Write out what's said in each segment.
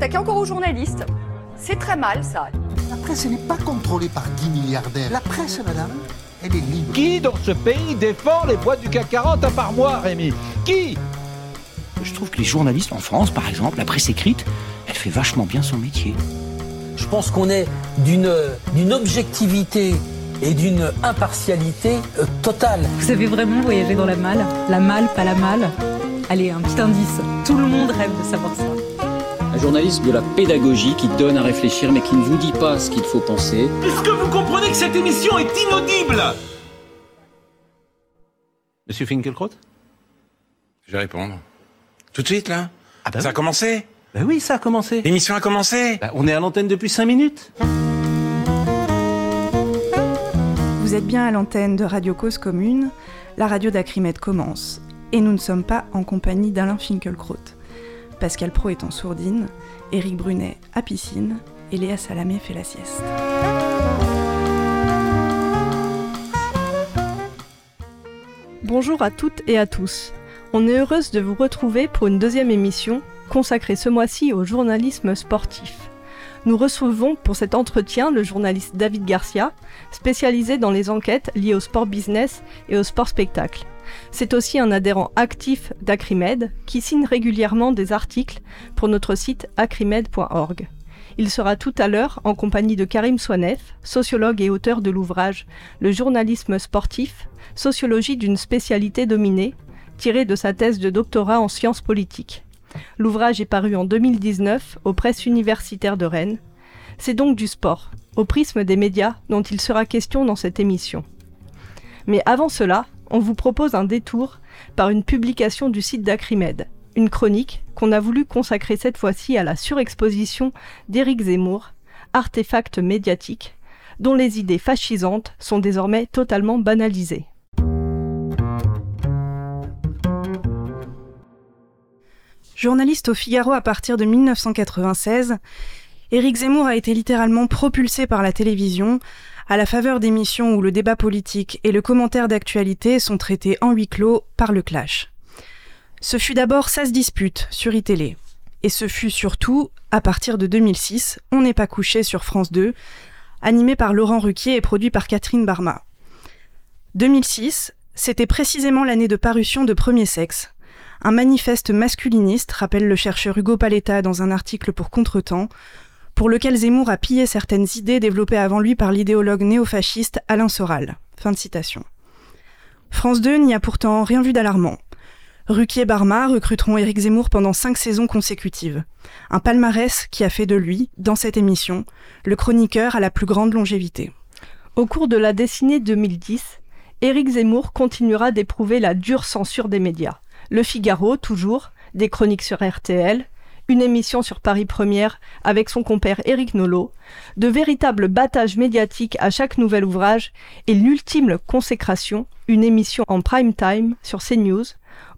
attaquez encore aux journalistes. C'est très mal, ça. La presse n'est pas contrôlée par 10 milliardaires. La presse, madame, elle est libre. Qui dans ce pays défend les boîtes du CAC 40 à part moi, Rémi? Qui? Je trouve que les journalistes en France, par exemple, la presse écrite, elle fait vachement bien son métier. Je pense qu'on est d'une d'une objectivité et d'une impartialité euh, totale. Vous avez vraiment voyagé dans la malle? La malle, pas la malle? Allez, un petit indice. Tout le monde rêve de savoir ça. Journaliste de la pédagogie qui donne à réfléchir mais qui ne vous dit pas ce qu'il faut penser. Est-ce que vous comprenez que cette émission est inaudible? Monsieur Finkelkraut Je vais répondre. Tout de suite, là? Ah bah Ça a commencé? Bah oui, ça a commencé. L'émission a commencé? Bah, on est à l'antenne depuis 5 minutes. Vous êtes bien à l'antenne de Radio Cause Commune, la radio d'Acrimed commence. Et nous ne sommes pas en compagnie d'Alain Finkielkraut. Pascal Pro est en sourdine, Éric Brunet à piscine et Léa Salamé fait la sieste. Bonjour à toutes et à tous. On est heureuse de vous retrouver pour une deuxième émission consacrée ce mois-ci au journalisme sportif. Nous recevons pour cet entretien le journaliste David Garcia, spécialisé dans les enquêtes liées au sport business et au sport spectacle. C'est aussi un adhérent actif d'Acrimed qui signe régulièrement des articles pour notre site acrimed.org. Il sera tout à l'heure en compagnie de Karim Swanef, sociologue et auteur de l'ouvrage Le journalisme sportif, sociologie d'une spécialité dominée, tiré de sa thèse de doctorat en sciences politiques. L'ouvrage est paru en 2019 aux presses universitaires de Rennes. C'est donc du sport, au prisme des médias, dont il sera question dans cette émission. Mais avant cela, on vous propose un détour par une publication du site d'Acrimed, une chronique qu'on a voulu consacrer cette fois-ci à la surexposition d'Éric Zemmour, artefact médiatique, dont les idées fascisantes sont désormais totalement banalisées. Journaliste au Figaro à partir de 1996, Éric Zemmour a été littéralement propulsé par la télévision à la faveur d'émissions où le débat politique et le commentaire d'actualité sont traités en huis clos par le clash. Ce fut d'abord Ça se dispute sur iTélé. Et ce fut surtout, à partir de 2006, On n'est pas couché sur France 2, animé par Laurent Ruquier et produit par Catherine Barma. 2006, c'était précisément l'année de parution de Premier Sexe, un manifeste masculiniste, rappelle le chercheur Hugo Paletta dans un article pour Contretemps, pour lequel Zemmour a pillé certaines idées développées avant lui par l'idéologue néofasciste Alain Soral. France 2 n'y a pourtant rien vu d'alarmant. Ruquier Barma recruteront Éric Zemmour pendant cinq saisons consécutives. Un palmarès qui a fait de lui, dans cette émission, le chroniqueur à la plus grande longévité. Au cours de la décennie 2010, Éric Zemmour continuera d'éprouver la dure censure des médias. Le Figaro, toujours, des chroniques sur RTL, une émission sur Paris Première avec son compère Éric Nolot, de véritables battages médiatiques à chaque nouvel ouvrage et l'ultime consécration, une émission en prime time sur CNews,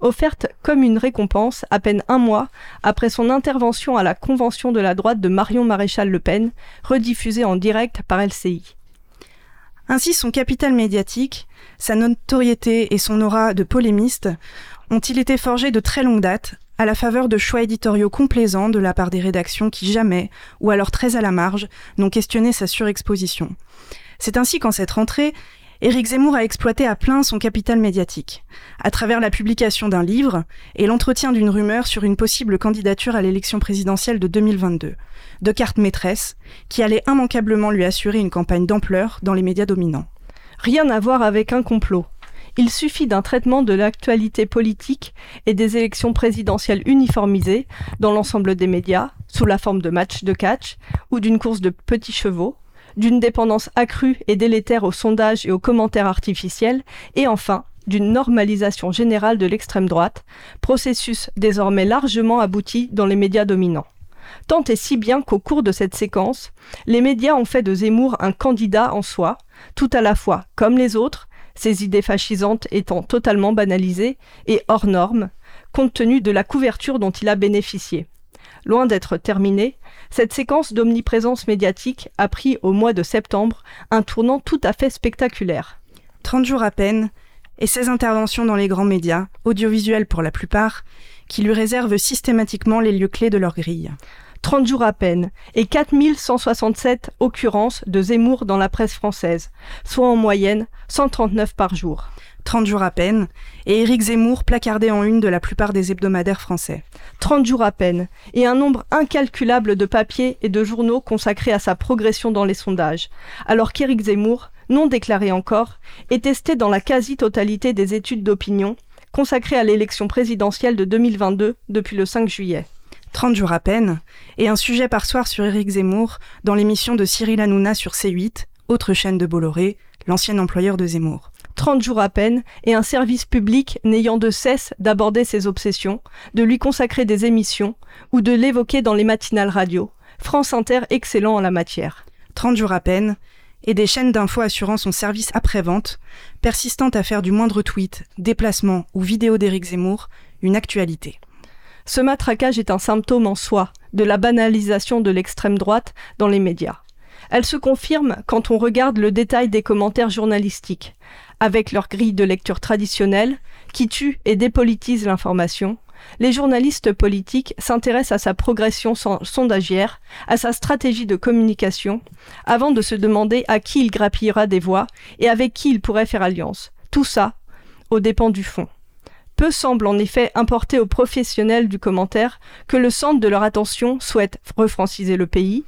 offerte comme une récompense à peine un mois après son intervention à la convention de la droite de Marion Maréchal Le Pen, rediffusée en direct par LCI. Ainsi, son capital médiatique, sa notoriété et son aura de polémiste ont-ils été forgés de très longue date, à la faveur de choix éditoriaux complaisants de la part des rédactions qui jamais, ou alors très à la marge, n'ont questionné sa surexposition. C'est ainsi qu'en cette rentrée, Éric Zemmour a exploité à plein son capital médiatique, à travers la publication d'un livre et l'entretien d'une rumeur sur une possible candidature à l'élection présidentielle de 2022, de carte maîtresse, qui allait immanquablement lui assurer une campagne d'ampleur dans les médias dominants. Rien à voir avec un complot. Il suffit d'un traitement de l'actualité politique et des élections présidentielles uniformisées dans l'ensemble des médias, sous la forme de matchs de catch ou d'une course de petits chevaux, d'une dépendance accrue et délétère aux sondages et aux commentaires artificiels, et enfin d'une normalisation générale de l'extrême droite, processus désormais largement abouti dans les médias dominants. Tant et si bien qu'au cours de cette séquence, les médias ont fait de Zemmour un candidat en soi, tout à la fois comme les autres, ces idées fascisantes étant totalement banalisées et hors normes, compte tenu de la couverture dont il a bénéficié. Loin d'être terminée, cette séquence d'omniprésence médiatique a pris au mois de septembre un tournant tout à fait spectaculaire. 30 jours à peine, et 16 interventions dans les grands médias, audiovisuels pour la plupart, qui lui réservent systématiquement les lieux clés de leur grille. 30 jours à peine, et 4167 occurrences de Zemmour dans la presse française, soit en moyenne 139 par jour. 30 jours à peine, et Éric Zemmour placardé en une de la plupart des hebdomadaires français. 30 jours à peine, et un nombre incalculable de papiers et de journaux consacrés à sa progression dans les sondages, alors qu'Éric Zemmour, non déclaré encore, est testé dans la quasi-totalité des études d'opinion consacrées à l'élection présidentielle de 2022 depuis le 5 juillet. 30 jours à peine, et un sujet par soir sur Éric Zemmour dans l'émission de Cyril Hanouna sur C8, autre chaîne de Bolloré, l'ancien employeur de Zemmour. 30 jours à peine, et un service public n'ayant de cesse d'aborder ses obsessions, de lui consacrer des émissions, ou de l'évoquer dans les matinales radio. France Inter excellent en la matière. 30 jours à peine, et des chaînes d'infos assurant son service après-vente, persistant à faire du moindre tweet, déplacement ou vidéo d'Éric Zemmour une actualité. Ce matraquage est un symptôme en soi de la banalisation de l'extrême droite dans les médias. Elle se confirme quand on regarde le détail des commentaires journalistiques, avec leur grille de lecture traditionnelle, qui tue et dépolitise l'information. Les journalistes politiques s'intéressent à sa progression sondagière, à sa stratégie de communication, avant de se demander à qui il grappillera des voix et avec qui il pourrait faire alliance. Tout ça, aux dépens du fond. Peu semble en effet importer aux professionnels du commentaire que le centre de leur attention souhaite refranciser le pays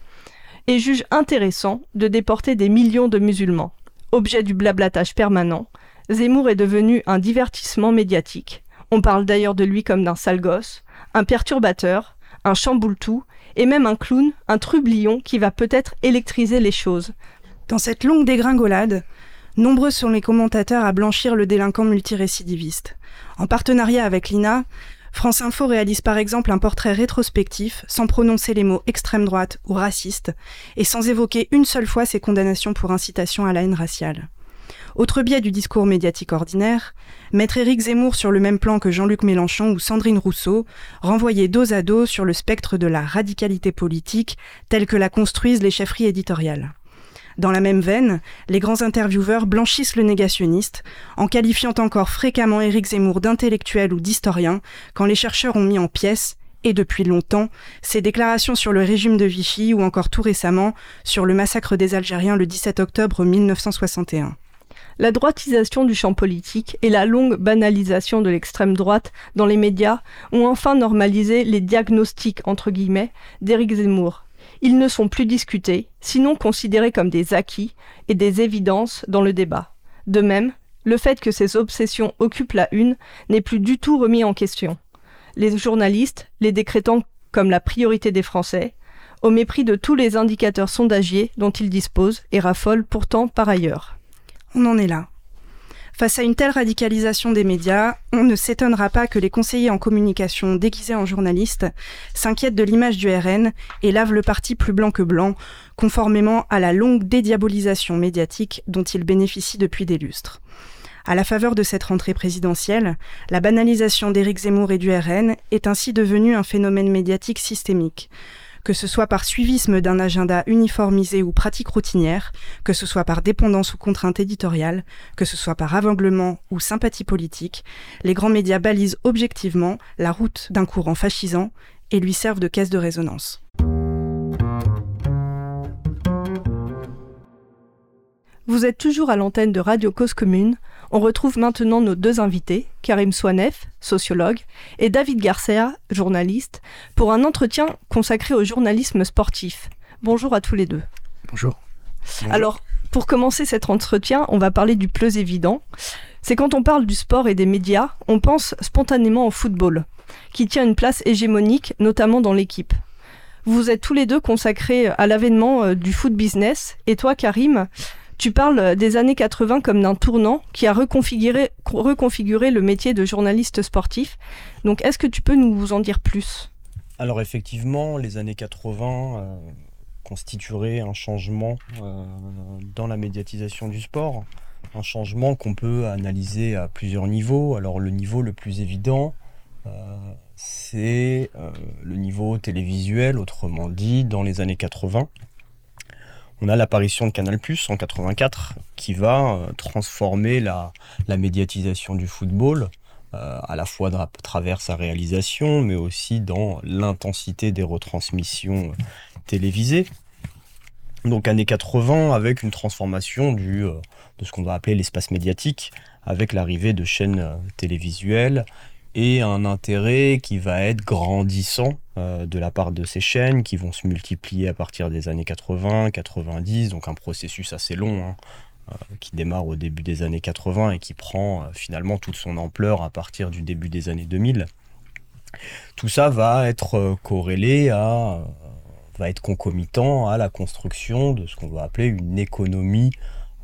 et juge intéressant de déporter des millions de musulmans. Objet du blablatage permanent, Zemmour est devenu un divertissement médiatique. On parle d'ailleurs de lui comme d'un sale gosse, un perturbateur, un chamboule-tout, et même un clown, un trublion qui va peut-être électriser les choses. Dans cette longue dégringolade, nombreux sont les commentateurs à blanchir le délinquant multirécidiviste. En partenariat avec l'INA, France Info réalise par exemple un portrait rétrospectif sans prononcer les mots extrême droite ou raciste et sans évoquer une seule fois ses condamnations pour incitation à la haine raciale. Autre biais du discours médiatique ordinaire, mettre Éric Zemmour sur le même plan que Jean-Luc Mélenchon ou Sandrine Rousseau, renvoyer dos à dos sur le spectre de la radicalité politique telle que la construisent les chefferies éditoriales. Dans la même veine, les grands intervieweurs blanchissent le négationniste, en qualifiant encore fréquemment Éric Zemmour d'intellectuel ou d'historien, quand les chercheurs ont mis en pièces, et depuis longtemps, ses déclarations sur le régime de Vichy ou encore tout récemment sur le massacre des Algériens le 17 octobre 1961. La droitisation du champ politique et la longue banalisation de l'extrême droite dans les médias ont enfin normalisé les diagnostics entre d'Éric Zemmour, ils ne sont plus discutés, sinon considérés comme des acquis et des évidences dans le débat. De même, le fait que ces obsessions occupent la une n'est plus du tout remis en question. Les journalistes, les décrétant comme la priorité des Français, au mépris de tous les indicateurs sondagiers dont ils disposent et raffolent pourtant par ailleurs. On en est là. Face à une telle radicalisation des médias, on ne s'étonnera pas que les conseillers en communication déguisés en journalistes s'inquiètent de l'image du RN et lavent le parti plus blanc que blanc, conformément à la longue dédiabolisation médiatique dont ils bénéficient depuis des lustres. À la faveur de cette rentrée présidentielle, la banalisation d'Éric Zemmour et du RN est ainsi devenue un phénomène médiatique systémique que ce soit par suivisme d'un agenda uniformisé ou pratique routinière, que ce soit par dépendance ou contrainte éditoriale, que ce soit par aveuglement ou sympathie politique, les grands médias balisent objectivement la route d'un courant fascisant et lui servent de caisse de résonance. Vous êtes toujours à l'antenne de Radio Cause Commune. On retrouve maintenant nos deux invités, Karim Swanef, sociologue, et David Garcia, journaliste, pour un entretien consacré au journalisme sportif. Bonjour à tous les deux. Bonjour. Alors, pour commencer cet entretien, on va parler du plus évident. C'est quand on parle du sport et des médias, on pense spontanément au football, qui tient une place hégémonique, notamment dans l'équipe. Vous êtes tous les deux consacrés à l'avènement euh, du foot business, et toi, Karim, tu parles des années 80 comme d'un tournant qui a reconfiguré, le métier de journaliste sportif. Donc est-ce que tu peux nous en dire plus? Alors effectivement, les années 80 euh, constitueraient un changement euh, dans la médiatisation du sport. Un changement qu'on peut analyser à plusieurs niveaux. Alors le niveau le plus évident, euh, c'est le niveau télévisuel, autrement dit, dans les années 80 on a l'apparition de Canal Plus en 84 qui va euh, transformer la, médiatisation du football à la fois à travers sa réalisation, mais aussi dans l'intensité des retransmissions télévisées. Donc années 80 avec une transformation de ce qu'on va appeler l'espace médiatique, avec l'arrivée de chaînes télévisuelles et un intérêt qui va être grandissant euh, de la part de ces chaînes qui vont se multiplier à partir des années 80, 90, donc un processus assez long hein, euh, qui démarre au début des années 80 et qui prend euh, finalement toute son ampleur à partir du début des années 2000. Tout ça va être corrélé à, va être concomitant à la construction de ce qu'on va appeler une économie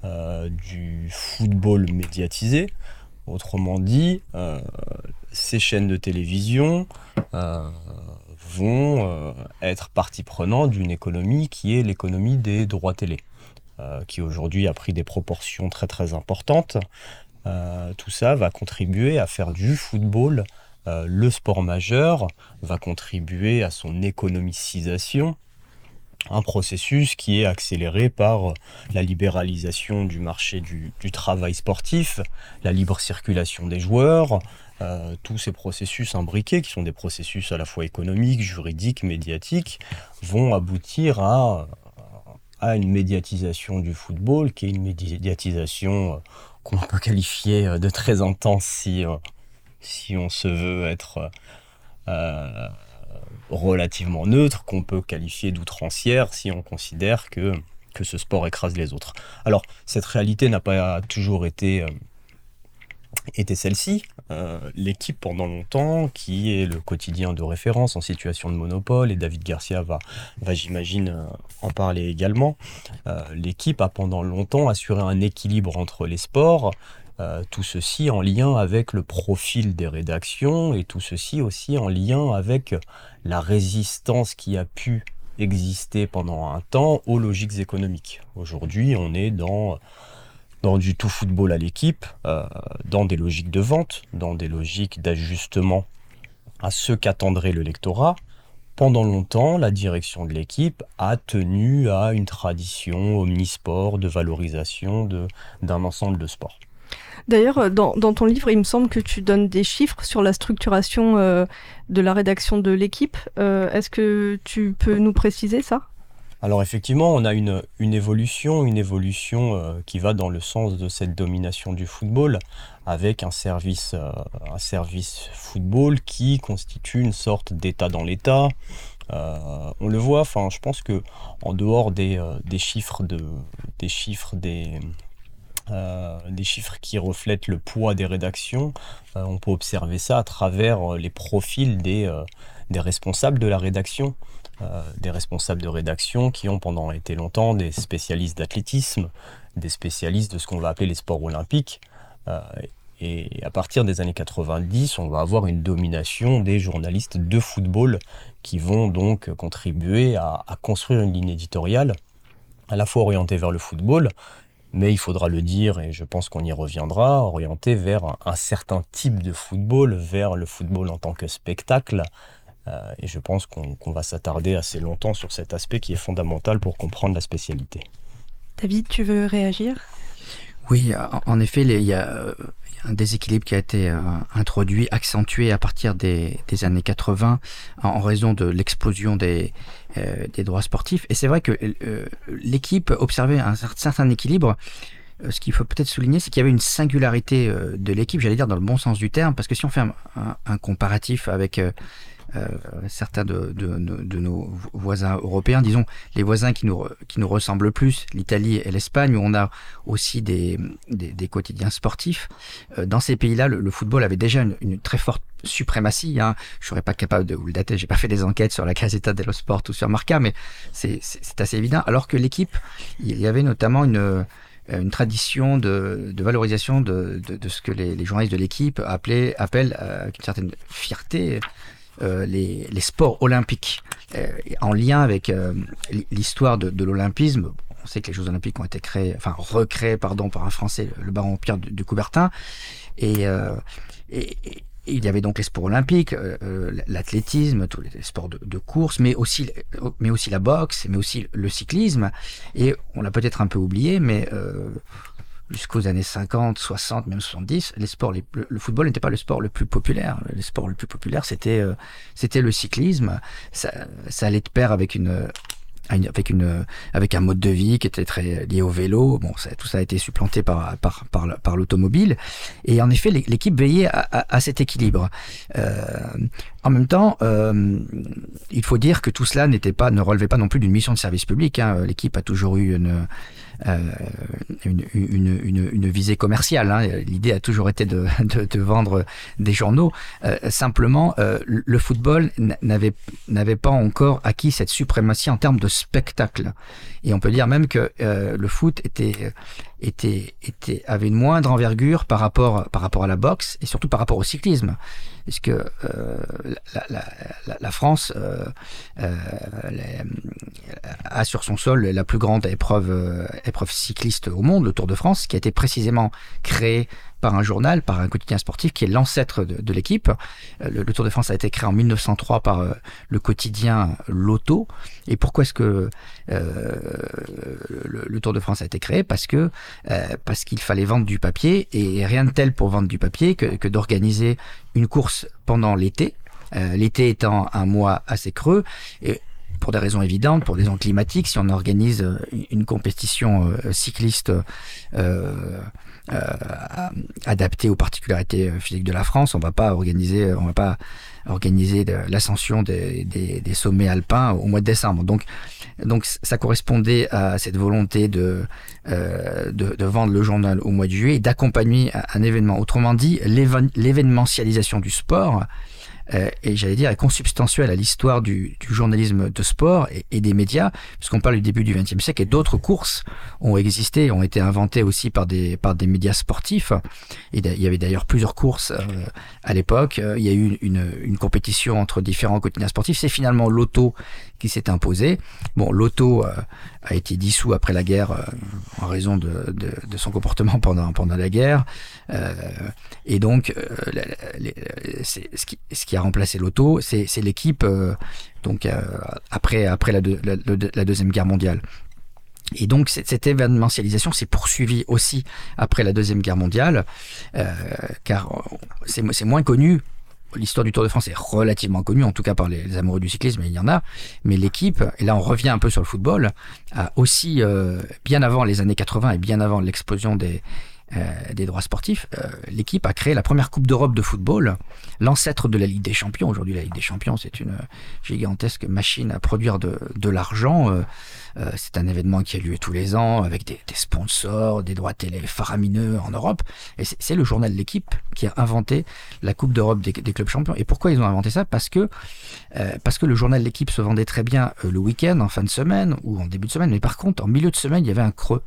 du football médiatisé. Autrement dit, ces chaînes de télévision euh, vont euh, être partie prenante d'une économie qui est l'économie des droits télé, euh, qui aujourd'hui a pris des proportions très très importantes. tout ça va contribuer à faire du football le sport majeur, va contribuer à son économicisation, un processus qui est accéléré par la libéralisation du marché du, travail sportif, la libre circulation des joueurs, euh, tous ces processus imbriqués, qui sont des processus à la fois économiques, juridiques, médiatiques, vont aboutir à, une médiatisation du football, qui est une médiatisation euh, qu'on peut qualifier euh, de très intense si, si on se veut être relativement neutre, qu'on peut qualifier d'outrancière si on considère que, que ce sport écrase les autres. Alors, cette réalité n'a pas toujours été était celle-ci. Euh, l'équipe pendant longtemps, qui est le quotidien de référence en situation de monopole, et David Garcia va, va j'imagine, euh, en parler également. Euh, l'équipe a pendant longtemps assuré un équilibre entre les sports, tout ceci en lien avec le profil des rédactions, et tout ceci aussi en lien avec la résistance qui a pu exister pendant un temps aux logiques économiques. Aujourd'hui, on est dans dans du tout football à l'équipe, euh, dans des logiques de vente, dans des logiques d'ajustement à ce qu'attendrait le lectorat. Pendant longtemps, la direction de l'équipe a tenu à une tradition omnisport de valorisation d'un ensemble de sports. D'ailleurs, euh, dans, ton livre, il me semble que tu donnes des chiffres sur la structuration euh, de la rédaction de l'équipe. Est-ce que tu peux nous préciser ça? Alors effectivement, on a une, évolution, une évolution euh, qui va dans le sens de cette domination du football, avec un service, euh, football qui constitue une sorte d'état dans l'état. Euh, on le voit, je pense que en dehors des, chiffres de, des chiffres des des chiffres qui reflètent le poids des rédactions. on peut observer ça à travers les profils des, responsables de la rédaction. Euh, des responsables de rédaction qui ont pendant été longtemps des spécialistes d'athlétisme, des spécialistes de ce qu'on va appeler les sports olympiques. Euh, et à partir des années 90, on va avoir une domination des journalistes de football qui vont donc contribuer à, construire une ligne éditoriale à la fois orientée vers le football, mais il faudra le dire, et je pense qu'on y reviendra, orientée vers un certain type de football, vers le football en tant que spectacle, euh, et je pense qu'on va s'attarder assez longtemps sur cet aspect qui est fondamental pour comprendre la spécialité. David, tu veux réagir? Oui, en effet, il y a un déséquilibre qui a été euh, introduit, accentué à partir des, années 80 en, raison de l'explosion des, euh, des droits sportifs. Et c'est vrai que l'équipe observait un certain équilibre ce qu'il faut peut-être souligner, c'est qu'il y avait une singularité de l'équipe, j'allais dire dans le bon sens du terme, parce que si on fait un comparatif avec euh, certains de, nos voisins européens, disons les voisins qui nous, qui nous ressemblent le plus, l'Italie et l'Espagne, où on a aussi des, des, quotidiens sportifs. Euh, dans ces pays-là, le, football avait déjà une, très forte suprématie. Hein. Je serais pas capable de vous le dater. J'ai pas fait des enquêtes sur la Gazzetta dello Sport ou sur Marca, mais c'est assez évident. Alors que l'équipe, il y avait notamment une une tradition de, de valorisation de, de, ce que les, journalistes de l'équipe appellent, euh, une certaine fierté euh, les, sports olympiques euh, en lien avec euh, l'histoire de, l'olympisme. On sait que les Jeux olympiques ont été créés, enfin recréés, pardon, par un Français, le baron Pierre de, Coubertin. Et, il y avait donc les sports olympiques, l'athlétisme, tous les sports de, course, mais aussi, mais aussi la boxe, mais aussi le cyclisme. Et on l'a peut-être un peu oublié, mais jusqu'aux années 50, 60, même 70, les sports, les, le, football n'était pas le sport le plus populaire. Le sport le plus populaire, c'était c'était le cyclisme. Ça, allait de pair avec une avec une avec un mode de vie qui était très lié au vélo. Bon, tout ça a été supplanté par par par, l'automobile. Et en effet, l'équipe veillait à, cet équilibre. Euh, en même temps, euh, il faut dire que tout cela pas ne relevait pas non plus d'une mission de service public. Hein. L'équipe a toujours eu une euh, une, une, une, une, visée commerciale. Hein. L'idée a toujours été de, de, de vendre des journaux. Euh, simplement, euh, le football n'avait n'avait pas encore acquis cette suprématie en termes de spectacle. Et on peut dire même que le foot était était, était, avait une moindre envergure par rapport, par rapport à la boxe et surtout par rapport au cyclisme. Puisque euh, la, France euh, euh, a sur son sol la plus grande épreuve, épreuve cycliste au monde, le Tour de France, qui a été précisément créé par un journal, par un quotidien sportif qui est l'ancêtre de, l'équipe. Euh, le, Tour de France a été créé en 1903 par euh, le quotidien Loto. Et pourquoi est-ce que euh, le, Tour de France a été créé? Parce qu'il fallait vendre du papier et rien de tel pour vendre du papier que, d'organiser une course pendant l'été. L'été étant un mois assez creux et pour des raisons évidentes, pour des raisons climatiques, si on organise une compétition cycliste euh, adapté aux particularités euh, physiques de la France. On va pas organiser, on va pas organiser l'ascension des, sommets alpins au mois de décembre. Donc, donc ça correspondait à cette volonté de, euh, de, de, vendre le journal au mois de juillet et d'accompagner un événement. Autrement dit, l'événementialisation du sport euh, et j'allais dire est consubstantielle à l'histoire du, journalisme de sport et, des médias, puisqu'on parle du début du XXe siècle et d'autres courses ont existé, ont été inventées aussi par des médias sportifs. Et il y avait d'ailleurs plusieurs courses euh, à l'époque. Il y a eu une, compétition entre différents quotidiens sportifs. C'est finalement l'auto qui s'est imposé. Bon, l'auto euh, a été dissous après la guerre euh, en raison de, son comportement pendant la guerre. Euh, et donc, ce qui, a remplacé l'auto, c'est l'équipe donc après la, deuxième guerre mondiale. Et donc cette événementialisation s'est poursuivie aussi après la Deuxième Guerre mondiale, car c'est moins connu. L'histoire du Tour de France est relativement connue, en tout cas par les, amoureux du cyclisme, il y en a. Mais l'équipe, et là on revient un peu sur le football, a aussi, euh, bien avant les années 80 et bien avant l'explosion des, des droits sportifs, euh, l'équipe a créé la première Coupe d'Europe de football, l'ancêtre de la Ligue des Champions. Aujourd'hui, la Ligue des Champions, c'est une gigantesque machine à produire de, de l'argent. Euh, euh c'est un événement qui a lieu tous les ans avec des, sponsors, des droits télé faramineux en Europe. Et c'est le journal L'équipe qui a inventé la Coupe d'Europe des, clubs champions. Et pourquoi ils ont inventé ça? Parce que euh, le journal L'équipe se vendait très bien le week-end, en fin de semaine ou en début de semaine. Mais par contre, en milieu de semaine, il y avait un creux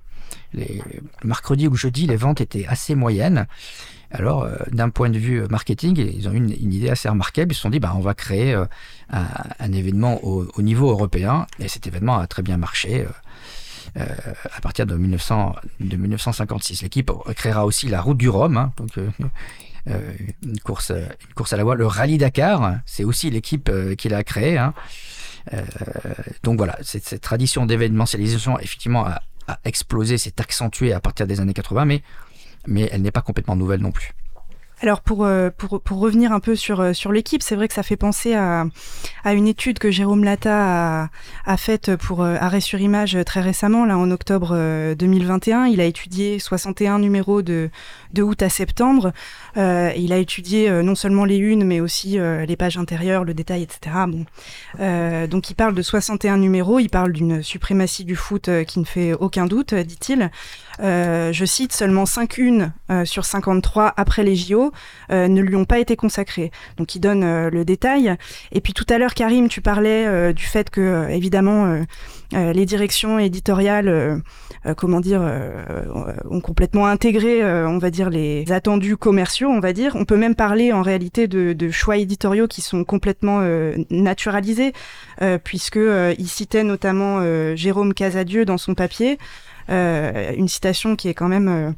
les mercredi ou jeudi, les ventes étaient assez moyennes. Alors, euh, d'un point de vue marketing, ils ont eu une, idée assez remarquable. Ils se sont dit, bah, on va créer euh, un, événement au, au, niveau européen. Et cet événement a très bien marché. Euh, à partir de, 1900, de 1956. L'équipe créera aussi la route du Rhum, hein, donc euh, une, course, une course à la voile. Le rallye Dakar, c'est aussi l'équipe qui l'a créé. Hein. donc voilà, cette, cette tradition d'événementialisation effectivement a a explosé, s'est accentuée à partir des années 80, mais, mais elle n'est pas complètement nouvelle non plus. Alors pour, euh, pour, pour revenir un peu sur, euh, sur l'équipe, c'est vrai que ça fait penser à, à une étude que Jérôme Latta a, a faite pour euh, Arrêt sur Image très récemment, là en octobre 2021. Il a étudié 61 numéros de, de août à septembre. Il a étudié non seulement les unes, mais aussi les pages intérieures, le détail, etc. Bon. Donc il parle de 61 numéros, il parle d'une suprématie du foot qui ne fait aucun doute, dit-il. Je cite, seulement 5 unes sur 53 après les JO euh, ne lui ont pas été consacrés. Donc il donne euh, le détail. Et puis tout à l'heure, Karim, tu parlais euh, du fait que, évidemment, les directions éditoriales, comment dire, ont complètement intégré, on va dire, les attendus commerciaux, on va dire. On peut même parler en réalité de, de choix éditoriaux qui sont complètement naturalisés, puisque il citait notamment Jérôme Casadieu dans son papier, une citation qui est quand même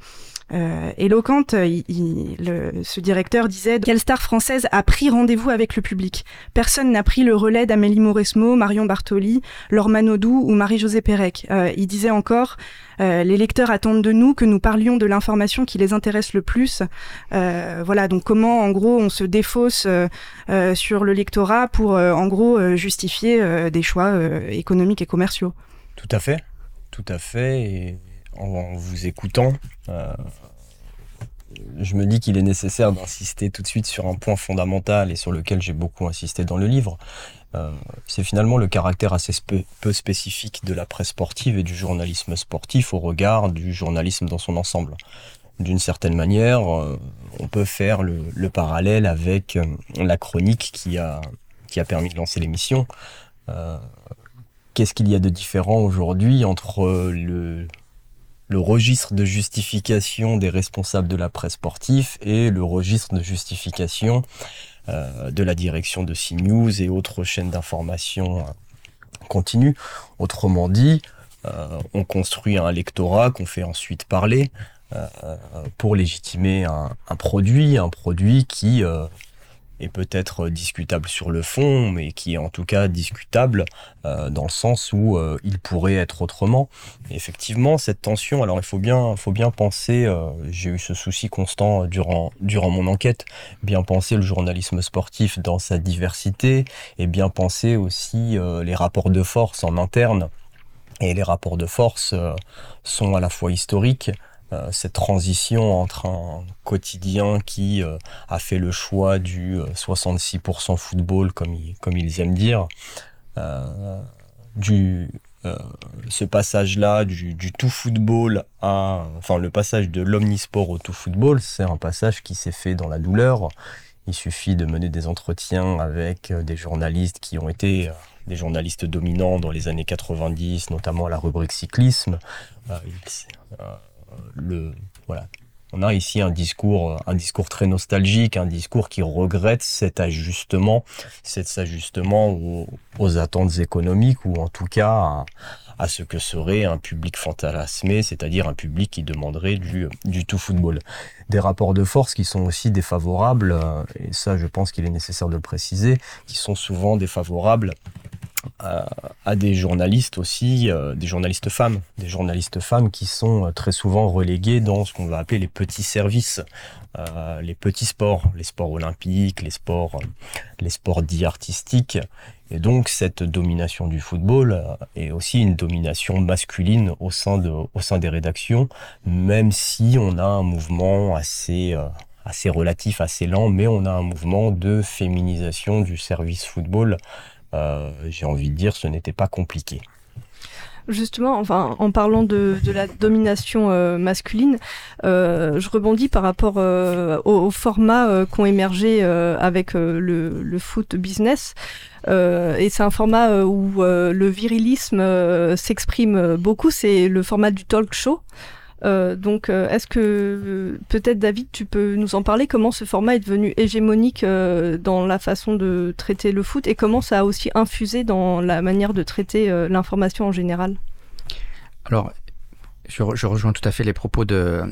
euh, éloquente. Il, le, ce directeur disait Quelle star française a pris rendez-vous avec le public? Personne n'a pris le relais d'Amélie Mauresmo, Marion Bartoli, Laure Manodou ou Marie-Josée Pérec. Euh, il disait encore euh, Les lecteurs attendent de nous que nous parlions de l'information qui les intéresse le plus. Euh, voilà, donc comment en gros on se défausse euh, sur le lectorat pour en gros justifier des choix économiques et commerciaux? Tout à fait, tout à fait. Et en vous écoutant, euh, je me dis qu'il est nécessaire d'insister tout de suite sur un point fondamental et sur lequel j'ai beaucoup insisté dans le livre. Euh, c'est finalement le caractère assez peu spécifique de la presse sportive et du journalisme sportif au regard du journalisme dans son ensemble. D'une certaine manière, euh, on peut faire le, parallèle avec la chronique qui a, qui a permis de lancer l'émission. Qu'est-ce qu'il y a de différent aujourd'hui entre le, le registre de justification des responsables de la presse sportive et le registre de justification euh, de la direction de CNews et autres chaînes d'information euh, continue. Autrement dit, euh, on construit un lectorat qu'on fait ensuite parler pour légitimer un, produit, un produit qui est peut-être discutable sur le fond, mais qui est en tout cas discutable euh, dans le sens où euh, il pourrait être autrement. effectivement, cette tension, alors il faut bien, faut bien penser, euh, j'ai eu ce souci constant durant, durant mon enquête, bien penser le journalisme sportif dans sa diversité, et bien penser aussi les rapports de force en interne. Et les rapports de force sont à la fois historiques, euh, cette transition entre un quotidien qui euh, a fait le choix du 66% euh, football, comme, ils aiment dire, du, ce passage-là du, tout football à, enfin le passage de l'omnisport au tout football, c'est un passage qui s'est fait dans la douleur. Il suffit de mener des entretiens avec des journalistes qui ont été des journalistes dominants dans les années 90, notamment à la rubrique cyclisme le voilà. On a ici un discours, un discours très nostalgique, un discours qui regrette cet ajustement, aux, attentes économiques ou en tout cas à, ce que serait un public fantasmé, c'est-à-dire un public qui demanderait du, du tout football. Des rapports de force qui sont aussi défavorables, et ça je pense qu'il est nécessaire de le préciser, qui sont souvent défavorables à, des journalistes aussi, euh, des journalistes femmes, des journalistes femmes qui sont euh, très souvent relégués dans ce qu'on va appeler les petits services, euh, les petits sports, les sports olympiques, les sports, les sports dits artistiques. Et donc cette domination du football est aussi une domination masculine au sein, de, au sein des rédactions, même si on a un mouvement assez assez relatif, assez lent, mais on a un mouvement de féminisation du service football j'ai envie de dire, ce n'était pas compliqué. Justement, enfin, en parlant de, la domination euh, masculine, euh, je rebondis par rapport au, format qu'ont émergé avec le, foot business. et c'est un format où le virilisme s'exprime beaucoup, c'est le format du talk show. Euh, donc, euh, est-ce que peut-être David, tu peux nous en parler? Comment ce format est devenu hégémonique euh, dans la façon de traiter le foot? Et comment ça a aussi infusé dans la manière de traiter l'information en général? Alors, je, rejoins tout à fait les propos de,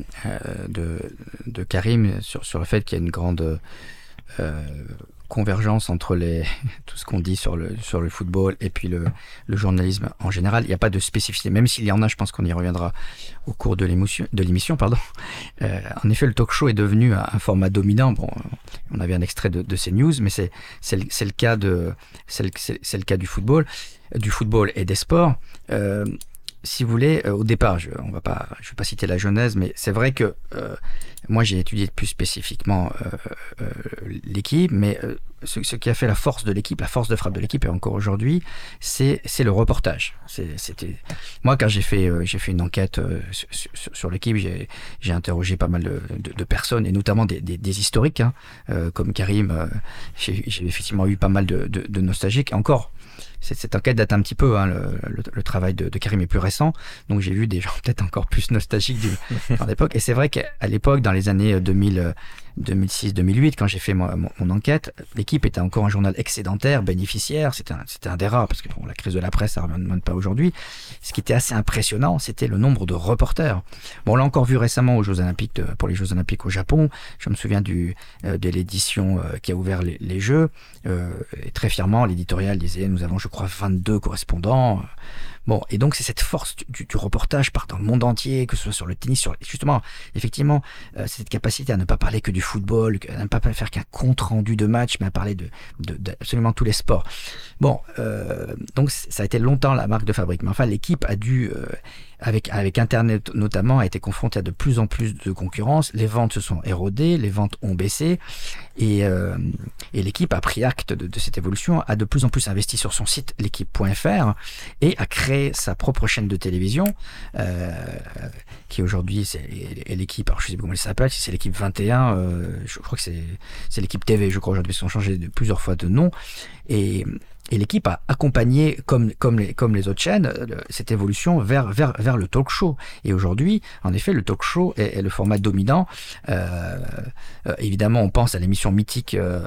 de, Karim sur, sur, le fait qu'il y a une grande convergence entre les, tout ce qu'on dit sur le, sur le football et puis le, le journalisme en général. Il n'y a pas de spécificité, même s'il y en a, je pense qu'on y reviendra au cours de l'émission. Euh, en effet, le talk show est devenu un, format dominant. Bon, on avait un extrait de, de ces news, mais c'est le, le, cas du football, du football et des sports. Euh, si vous voulez, euh, au départ, je ne vais pas citer la genèse, mais c'est vrai que euh, moi j'ai étudié plus spécifiquement euh, l'équipe, mais ce, qui a fait la force de l'équipe, la force de frappe de l'équipe, et encore aujourd'hui, c'est le reportage. C'était moi quand j'ai fait une enquête sur, l'équipe, j'ai interrogé pas mal de, personnes et notamment des, historiques, hein, comme Karim. j'ai effectivement eu pas mal de, nostalgiques. Encore, cette enquête date un petit peu, hein, le, travail de, Karim est plus récent, donc j'ai vu des gens peut-être encore plus nostalgiques du, l'époque. Et c'est vrai qu'à l'époque, dans les années 2000, 2006-2008, quand j'ai fait mon, mon, enquête, l'équipe était encore un journal excédentaire, bénéficiaire. C'était un, des rares, parce que bon, la crise de la presse, ça ne remonte pas aujourd'hui. Ce qui était assez impressionnant, c'était le nombre de reporters. Bon, on l'a encore vu récemment aux Jeux Olympiques, de, pour les Jeux Olympiques au Japon. Je me souviens du, euh, de l'édition euh, qui a ouvert les, les Jeux. Euh, et très fièrement, l'éditorial disait, nous avons, je crois, 22 correspondants. Bon, et donc c'est cette force du, reportage par dans le monde entier, que ce soit sur le tennis, sur justement, effectivement, euh, cette capacité à ne pas parler que du football, à ne pas faire qu'un compte rendu de match, mais à parler de, absolument tous les sports. Bon, euh, donc ça a été longtemps la marque de fabrique, mais enfin l'équipe a dû euh, avec, avec Internet notamment, a été confronté à de plus en plus de concurrence. Les ventes se sont érodées, les ventes ont baissé, et, euh, et l'équipe a pris acte de, de, cette évolution, a de plus en plus investi sur son site l'équipe.fr et a créé sa propre chaîne de télévision, euh, qui aujourd'hui c'est l'équipe, alors je sais pas comment elle s'appelle, si c'est l'équipe 21, euh, je crois que c'est l'équipe TV, je crois aujourd'hui, ils ont changé de, plusieurs fois de nom, et et l'équipe a accompagné, comme, comme, les, comme les autres chaînes, cette évolution vers, vers, vers le talk show. Et aujourd'hui, en effet, le talk show est, est le format dominant. Euh, euh, évidemment, on pense à l'émission mythique euh,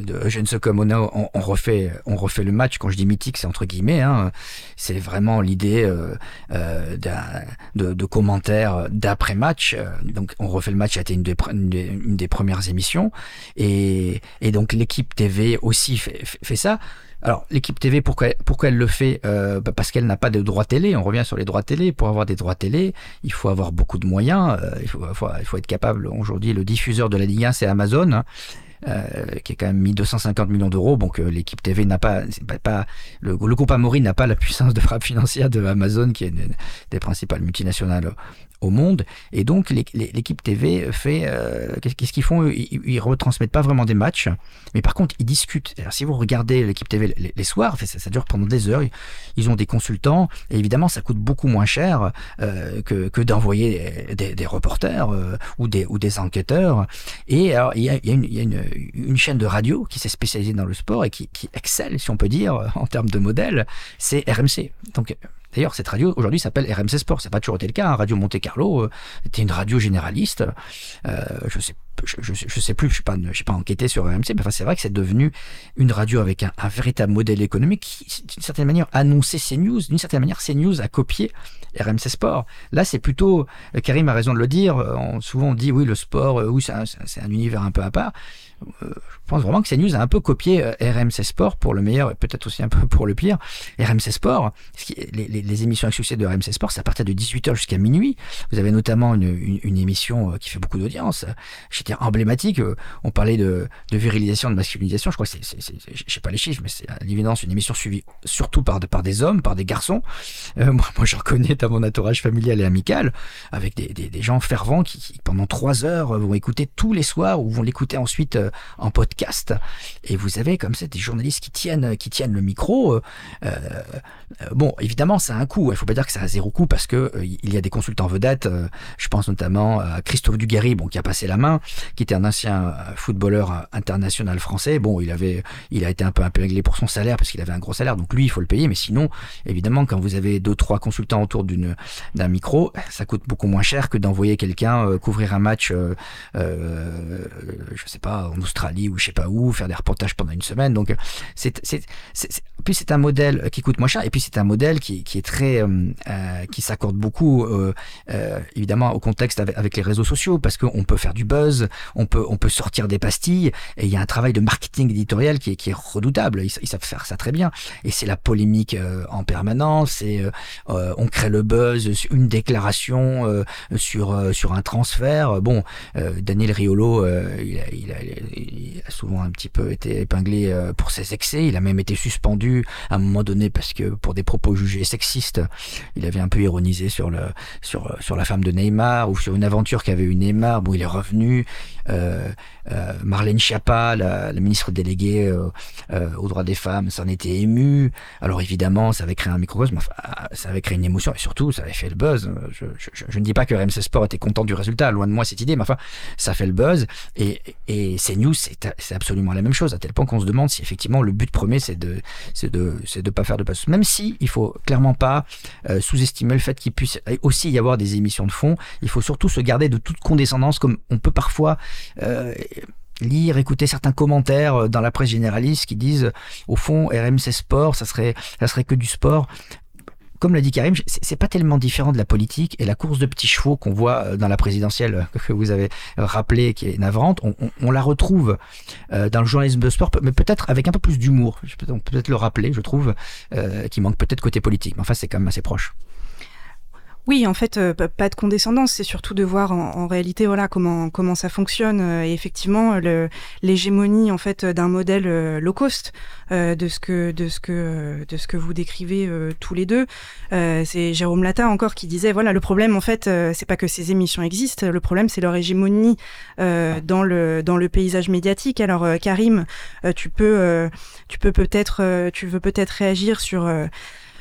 de Eugène Sokomono, on, on, refait, on refait le match. Quand je dis mythique, c'est entre guillemets. Hein. C'est vraiment l'idée euh, euh de, de, commentaires d'après-match. Donc, on refait le match, été une une une des premières émissions. Et, et donc, l'équipe TV aussi fait, fait ça. Alors, l'équipe TV, pourquoi, pourquoi elle le fait euh, bah Parce qu'elle n'a pas de droits télé. On revient sur les droits télé. Pour avoir des droits télé, il faut avoir beaucoup de moyens. Euh, il, faut, faut, il faut être capable. Aujourd'hui, le diffuseur de la Ligue 1, c'est Amazon. Hein. Euh, qui a quand même mis 250 millions d'euros. Donc euh, l'équipe TV n'a pas, pas, pas, le, le groupe Amaury n'a pas la puissance de frappe financière de Amazon, qui est une des principales multinationales au monde. Et donc l'équipe TV fait euh, qu'est-ce qu'ils font? Ils, retransmettent pas vraiment des matchs, mais par contre ils discutent. Alors, si vous regardez l'équipe TV les, soirs, ça, dure pendant des heures. Ils ont des consultants et évidemment ça coûte beaucoup moins cher euh, que, d'envoyer des, reporters euh, ou des enquêteurs. Et alors il y a, une, chaîne de radio qui s'est spécialisée dans le sport et qui, qui excelle, si on peut dire, en termes de modèle, c'est RMC. Donc D'ailleurs, cette radio aujourd'hui s'appelle RMC Sport. C'est pas toujours été le cas. Hein. Radio Monte Carlo euh, était une radio généraliste. Euh, je sais, je, sais plus. Je suis pas, suis pas enquêté sur RMC. Mais c'est vrai que c'est devenu une radio avec un, véritable modèle économique qui, d'une certaine manière, annonçait CNews. D'une certaine manière, CNews a copié RMC Sport. Là, c'est plutôt. Euh, Karim a raison de le dire. On, souvent, on dit oui, le sport, oui, c'est un, un, univers un peu à part. Pense vraiment que CNews a un peu copié euh, RMC Sport pour le meilleur et peut-être aussi un peu pour le pire. RMC Sport, les, les, les émissions à succès de RMC Sport, c'est à partir de 18h jusqu'à minuit. Vous avez notamment une, une, émission euh, qui fait beaucoup d'audience. J'étais emblématique. On parlait de, de virilisation, de masculinisation. Je crois que c'est, je sais pas les chiffres, mais c'est à l'évidence une émission suivie surtout par, par des hommes, par des garçons. Euh, moi, moi, je reconnais dans mon entourage familial et amical, avec des, des, des gens fervents qui, qui, pendant trois heures, vont écouter tous les soirs ou vont l'écouter ensuite en podcast et vous avez comme ça des journalistes qui tiennent qui tiennent le micro euh, euh, bon évidemment ça a un coût il faut pas dire que ça a zéro coût parce que euh, il y a des consultants vedettes euh, je pense notamment à Christophe Dugarry bon qui a passé la main qui était un ancien footballeur international français. Bon il avait il a été un peu impéréglé pour son salaire parce qu'il avait un gros salaire. Donc lui il faut le payer. Mais sinon évidemment quand vous avez deux trois consultants autour d'un micro ça coûte beaucoup moins cher que d'envoyer quelqu'un euh, couvrir un match euh, je sais pas en Australie ou je pas où, faire des reportages pendant une semaine. Donc, c'est, c'est, c'est, puis c'est un modèle qui coûte moins cher et puis c'est un modèle qui, qui est très, euh, qui s'accorde beaucoup, euh, euh, évidemment, au contexte avec, les réseaux sociaux parce qu'on peut faire du buzz, on peut, on peut sortir des pastilles et il y a un travail de marketing éditorial qui est, qui est redoutable. Ils, savent faire ça très bien et c'est la polémique euh, en permanence et euh, on crée le buzz, une déclaration euh, sur, sur un transfert. Bon, Daniel Riolo, il a, il il a souvent un petit peu été épinglé pour ses excès. Il a même été suspendu à un moment donné parce que pour des propos jugés sexistes, il avait un peu ironisé sur le sur sur la femme de Neymar ou sur une aventure qu'avait eu Neymar. Bon, il est revenu. Euh, euh, Marlène Schiappa, la, ministre déléguée euh, euh, aux droits des femmes, s'en était émue. Alors évidemment, ça avait créé un microcosme, enfin, ça avait créé une émotion et surtout, ça avait fait le buzz. Je, ne dis pas que RMC Sport était content du résultat, loin de moi cette idée, mais enfin, ça fait le buzz et, et CNews, c'est absolument la même chose, à tel point qu'on se demande si effectivement le but premier, c'est de c'est de c'est pas faire de post. Même si il faut clairement pas euh, sous-estimer le fait qu'il puisse aussi y avoir des émissions de fond. Il faut surtout se garder de toute condescendance, comme on peut parfois euh, lire, écouter certains commentaires euh, dans la presse généraliste qui disent, au fond, RMC Sport, ça serait, ça serait que du sport comme l'a dit Karim, c'est pas tellement différent de la politique et la course de petits chevaux qu'on voit euh, dans la présidentielle que vous avez rappelé, qui est navrante, on, la retrouve euh, dans le journalisme de sport, mais peut-être avec un peu plus d'humour. On peut peut-être le rappeler, je trouve, qui manque peut-être côté politique, mais enfin c'est quand même assez proche. Oui, en fait, euh, pas de condescendance, c'est surtout de voir en, réalité voilà comment comment ça fonctionne euh, et effectivement l'hégémonie en fait d'un modèle euh, low cost de ce que de ce que de ce que vous décrivez tous les deux. c'est Jérôme Lata encore qui disait voilà le problème en fait c'est pas que ces émissions existent, le problème c'est leur hégémonie dans le dans le paysage médiatique. Alors Karim, tu peux tu peux peut-être tu veux peut-être réagir sur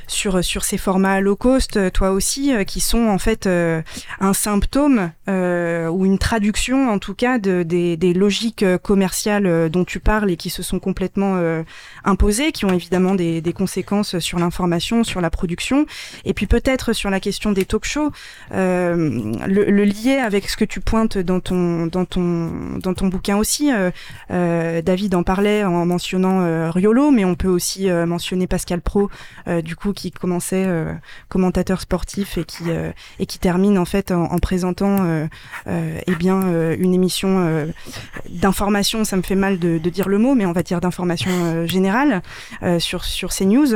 sur, sur ces formats low cost, euh, toi aussi, euh, qui sont en fait euh, un symptôme ou une traduction, en tout cas, de, des, logiques commerciales dont tu parles et qui se sont complètement imposées, qui ont évidemment des, des conséquences sur l'information, sur la production, et puis peut-être sur la question des talk-shows, le, le, lier avec ce que tu pointes dans ton, dans ton, dans ton bouquin aussi. David en parlait en mentionnant Riolo, mais on peut aussi mentionner Pascal Pro, du coup, qui commençait euh, commentateur sportif et qui euh, et qui termine en fait en, présentant euh, eh bien une émission d'information. Ça me fait mal de, dire le mot, mais on va dire d'information générale sur sur ces news.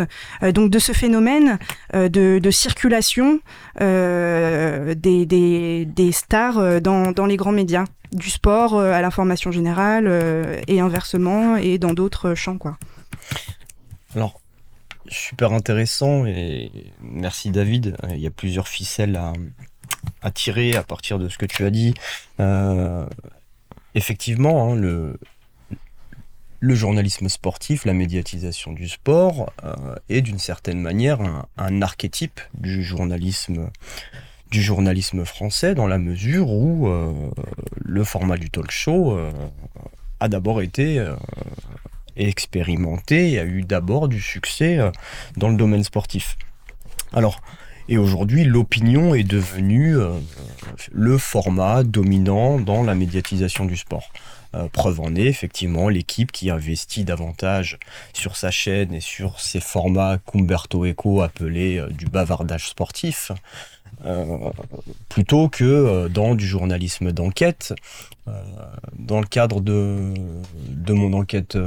donc de ce phénomène de, de circulation des, des, des stars dans, dans les grands médias du sport à l'information générale et inversement et dans d'autres champs quoi. Alors super intéressant et merci David. Il y a plusieurs ficelles à, tirer à partir de ce que tu as dit. Euh, effectivement, hein, le, journalisme sportif, la médiatisation du sport euh, est d'une certaine manière un, archétype du journalisme du journalisme français dans la mesure où euh, le format du talk show a d'abord été expérimenté et a eu d'abord du succès euh, dans le domaine sportif. Alors, et aujourd'hui, l'opinion est devenue euh, le format dominant dans la médiatisation du sport. Euh, preuve en est, effectivement, l'équipe qui investit davantage sur sa chaîne et sur ses formats qu'Umberto Eco appelait du bavardage sportif, plutôt que dans du journalisme d'enquête. dans le cadre de, de mon enquête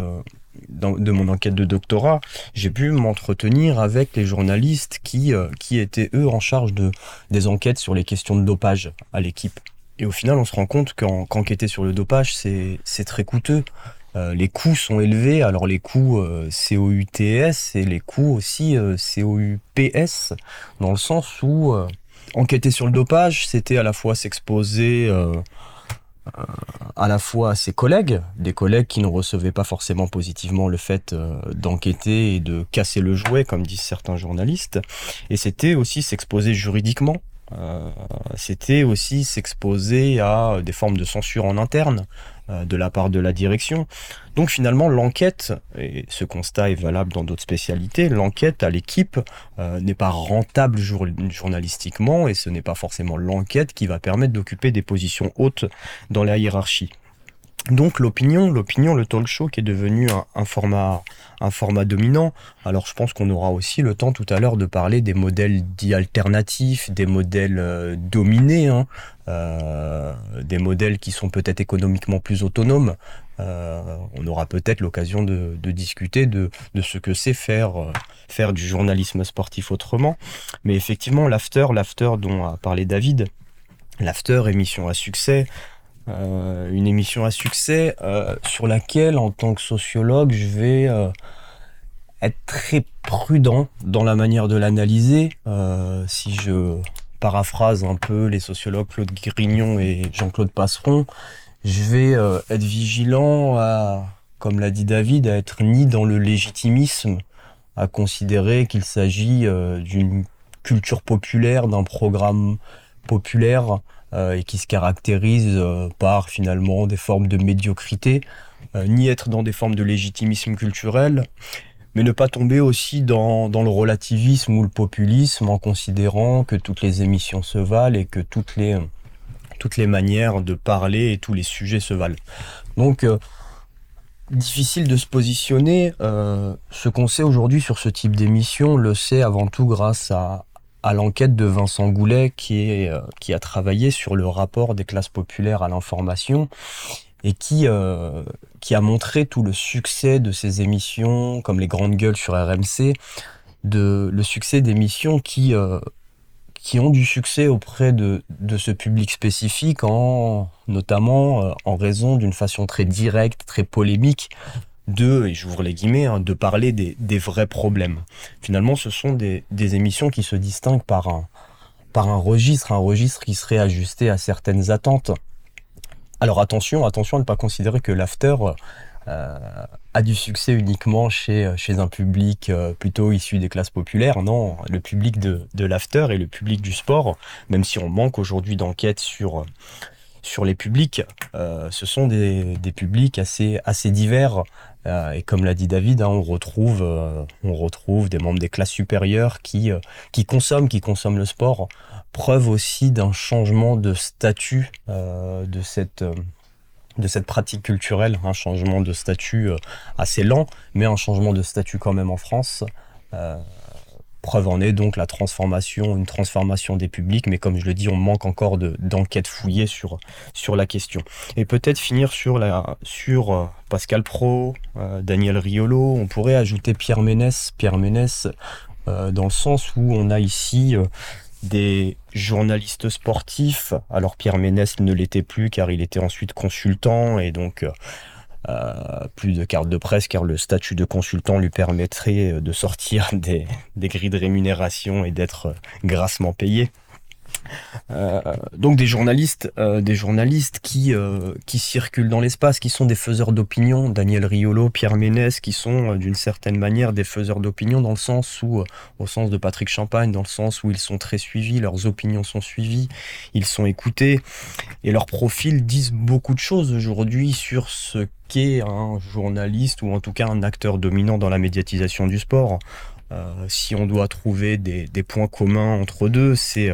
de mon enquête de doctorat, j'ai pu m'entretenir avec les journalistes qui, euh, qui étaient eux en charge de, des enquêtes sur les questions de dopage à l'équipe. Et au final, on se rend compte qu'enquêter sur le dopage, c'est très coûteux. Euh, les coûts sont élevés, alors les coûts euh, COUTS et les coûts aussi COUPS, dans le sens où enquêter sur le dopage, c'était à la fois s'exposer euh, à la fois à ses collègues, des collègues qui ne recevaient pas forcément positivement le fait euh, d'enquêter et de casser le jouet, comme disent certains journalistes, et c'était aussi s'exposer juridiquement. euh, c'était aussi s'exposer à des formes de censure en interne euh, de la part de la direction. Donc finalement, l'enquête, et ce constat est valable dans d'autres spécialités, l'enquête à l'équipe euh, n'est pas rentable journalistiquement et ce n'est pas forcément l'enquête qui va permettre d'occuper des positions hautes dans la hiérarchie. Donc l'opinion, l'opinion, le talk show qui est devenu un, format, un format dominant. Alors je pense qu'on aura aussi le temps tout à l'heure de parler des modèles dits alternatifs, des modèles euh, dominés, hein. euh, des modèles qui sont peut-être économiquement plus autonomes. Euh, on aura peut-être l'occasion de, discuter de, de, ce que c'est faire, faire du journalisme sportif autrement. Mais effectivement, l'after, l'after dont a parlé David, l'after émission à succès. Euh, une émission à succès euh, sur laquelle, en tant que sociologue, je vais euh, être très prudent dans la manière de l'analyser. si je paraphrase un peu les sociologues Claude Grignon et Jean-Claude Passeron, je vais être vigilant à, comme l'a dit David, à être ni dans le légitimisme, à considérer qu'il s'agit d'une culture populaire, d'un programme populaire et qui se caractérise par finalement des formes de médiocrité, ni être dans des formes de légitimisme culturel, mais ne pas tomber aussi dans, le relativisme ou le populisme en considérant que toutes les émissions se valent et que toutes les, toutes les manières de parler et tous les sujets se valent. Donc, euh, difficile de se positionner. Euh, ce qu'on sait aujourd'hui sur ce type d'émission, le sait avant tout grâce à, à l'enquête de Vincent Goulet euh, qui a travaillé sur le rapport des classes populaires à l'information et qui, euh, qui a montré tout le succès de ces émissions, comme les grandes gueules sur RMC, de, le succès d'émissions qui, euh, qui ont du succès auprès de, ce public spécifique, en, notamment en raison d'une façon très directe, très polémique, de, et j'ouvre les guillemets, hein, de parler des, des, vrais problèmes. Finalement, ce sont des, des émissions qui se distinguent par un, par un registre, un registre qui serait ajusté à certaines attentes. Alors attention, attention à ne pas considérer que l'after euh, a du succès uniquement chez, chez un public euh, plutôt issu des classes populaires. Non, le public de, de l'after et le public du sport, même si on manque aujourd'hui d'enquêtes sur, sur les publics, euh, ce sont des, des, publics assez, assez divers. Euh, et comme l'a dit David, hein, on, retrouve, euh, on retrouve des membres des classes supérieures qui, euh, qui consomment, qui consomment le sport preuve aussi d'un changement de statut de cette pratique culturelle, un changement de statut assez lent, mais un changement de statut quand même en France. Preuve en est donc la transformation, une transformation des publics, mais comme je le dis, on manque encore d'enquêtes fouillées sur, sur la question. Et peut-être finir sur, euh, Pascal Pro, euh, Daniel Riolo, on pourrait ajouter Pierre Ménès, Pierre Ménès, euh, dans le sens où on a ici des journalistes sportifs. Alors Pierre Ménès ne l'était plus car il était ensuite consultant et donc plus de carte de presse car le statut de consultant lui permettrait de sortir des, des grilles de rémunération et d'être grassement payé. Euh, donc des journalistes, euh, des journalistes qui euh, qui circulent dans l'espace, qui sont des faiseurs d'opinion, Daniel Riolo, Pierre Ménès, qui sont d'une certaine manière des faiseurs d'opinion dans le sens où, au sens de Patrick Champagne, dans le sens où ils sont très suivis, leurs opinions sont suivies, ils sont écoutés et leurs profils disent beaucoup de choses aujourd'hui sur ce qu'est un journaliste ou en tout cas un acteur dominant dans la médiatisation du sport. Si on doit trouver des, des points communs entre deux, c'est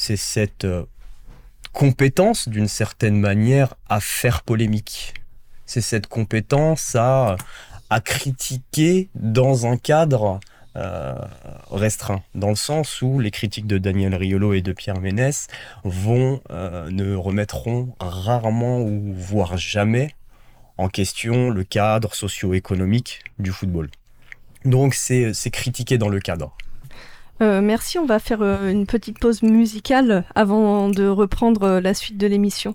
c'est cette euh, compétence d'une certaine manière à faire polémique. C'est cette compétence à, à critiquer dans un cadre euh, restreint, dans le sens où les critiques de Daniel Riolo et de Pierre Ménès vont euh, ne remettront rarement ou voire jamais en question le cadre socio-économique du football. Donc c'est critiqué dans le cadre. Euh, merci, on va faire euh, une petite pause musicale avant de reprendre euh, la suite de l'émission.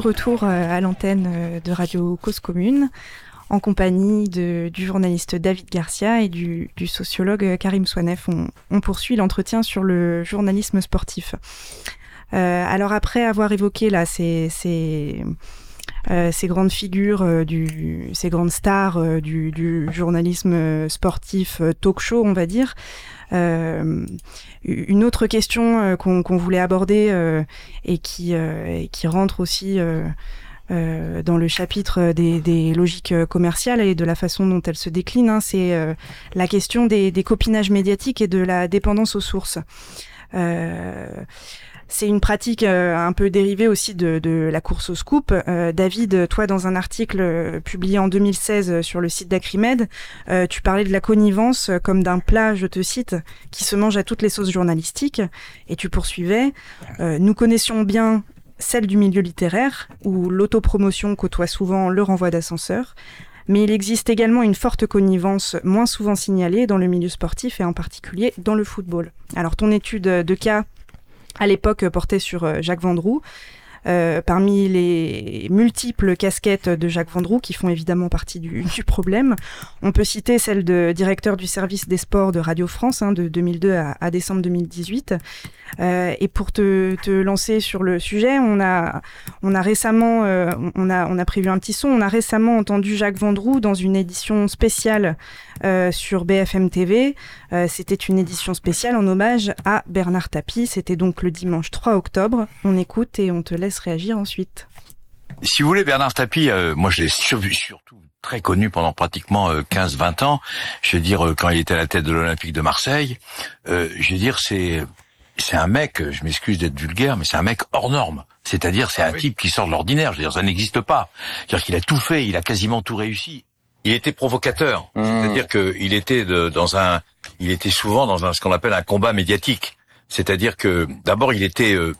Retour euh, à l'antenne euh, de Radio Cause Commune en compagnie du journaliste David Garcia et du, sociologue euh, Karim Swanef. On, poursuit l'entretien sur le journalisme sportif. Alors après avoir évoqué là ces, grandes figures, ces grandes stars du, journalisme sportif talk show, on va dire, une autre question euh, qu'on voulait aborder euh, et qui, euh, et qui rentre aussi euh, euh, dans le chapitre des, des logiques euh, commerciales et de la façon dont elles se déclinent, hein, c'est euh, la question des, des copinages médiatiques et de la dépendance aux sources. Euh, c'est une pratique euh, un peu dérivée aussi de, la course au scoop. Euh, David, toi, dans un article euh, publié en 2016 euh, sur le site d'Acrimed, tu parlais de la connivence comme d'un plat, je te cite, qui se mange à toutes les sauces journalistiques. Et tu poursuivais, nous connaissions bien celle du milieu littéraire, où l'autopromotion côtoie souvent le renvoi d'ascenseur. Mais il existe également une forte connivence moins souvent signalée dans le milieu sportif et en particulier dans le football. Alors ton étude de cas à l'époque portait sur euh, Jacques Vendroux. Euh, parmi les multiples casquettes de Jacques Vendroux, qui font évidemment partie du, problème, on peut citer celle de directeur du service des sports de Radio France hein, de 2002 à, décembre 2018. Euh, et pour te, te lancer sur le sujet, on a, on a récemment, euh, on a, on a prévu un petit son. On a récemment entendu Jacques Vendroux dans une édition spéciale euh, sur BFM TV. Euh, C'était une édition spéciale en hommage à Bernard Tapie. C'était donc le dimanche 3 octobre. On écoute et on te laisse réagir ensuite. Si vous voulez, Bernard Tapie, euh, moi je l'ai sur- surtout très connu pendant pratiquement euh, 15-20 ans. Je veux dire, euh, quand il était à la tête de l'Olympique de Marseille, euh, je veux dire, c'est c'est un mec, euh, je m'excuse d'être vulgaire, mais c'est un mec hors norme. C'est-à-dire, c'est un type qui sort de l'ordinaire. Je veux dire, ça n'existe pas. C'est-à-dire qu'il a tout fait, il a quasiment tout réussi. Il était provocateur. C'est-à-dire qu'il était de- dans un, il était souvent dans un, ce qu'on appelle un combat médiatique. C'est-à-dire que d'abord, il était euh,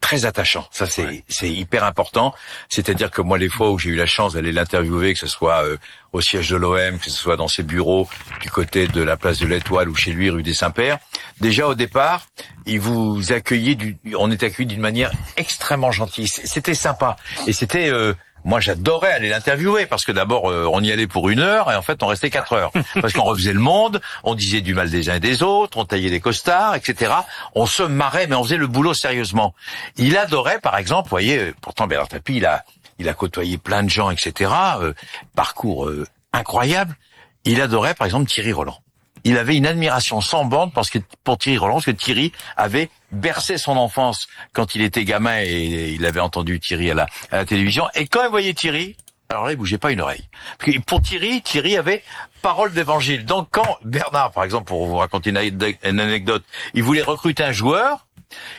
très attachant. Ça, c'est c'est hyper important. C'est-à-dire que moi, les fois où j'ai eu la chance d'aller l'interviewer, que ce soit euh, au siège de l'OM, que ce soit dans ses bureaux du côté de la place de l'Étoile ou chez lui, rue des Saints-Pères, déjà au départ, il vous accueillait, du, on était accueillis d'une manière extrêmement gentille. C'était sympa et c'était euh, moi, j'adorais aller l'interviewer parce que d'abord, euh, on y allait pour une heure et en fait, on restait quatre heures parce qu'on refaisait le monde, on disait du mal des uns et des autres, on taillait les costards, etc. On se marrait, mais on faisait le boulot sérieusement. Il adorait, par exemple, vous voyez, euh, pourtant Bernard Tapie, il a, il a côtoyé plein de gens, etc. euh, parcours euh, incroyable. Il adorait, par exemple, Thierry Roland. Il avait une admiration sans bande parce que pour Thierry Roland, parce que Thierry avait bercé son enfance quand il était gamin et il avait entendu Thierry à la, à la télévision. Et quand il voyait Thierry, alors là, il bougeait pas une oreille. Pour Thierry, Thierry avait parole d'évangile. Donc quand Bernard, par exemple, pour vous raconter une anecdote- une anecdote, il voulait recruter un joueur,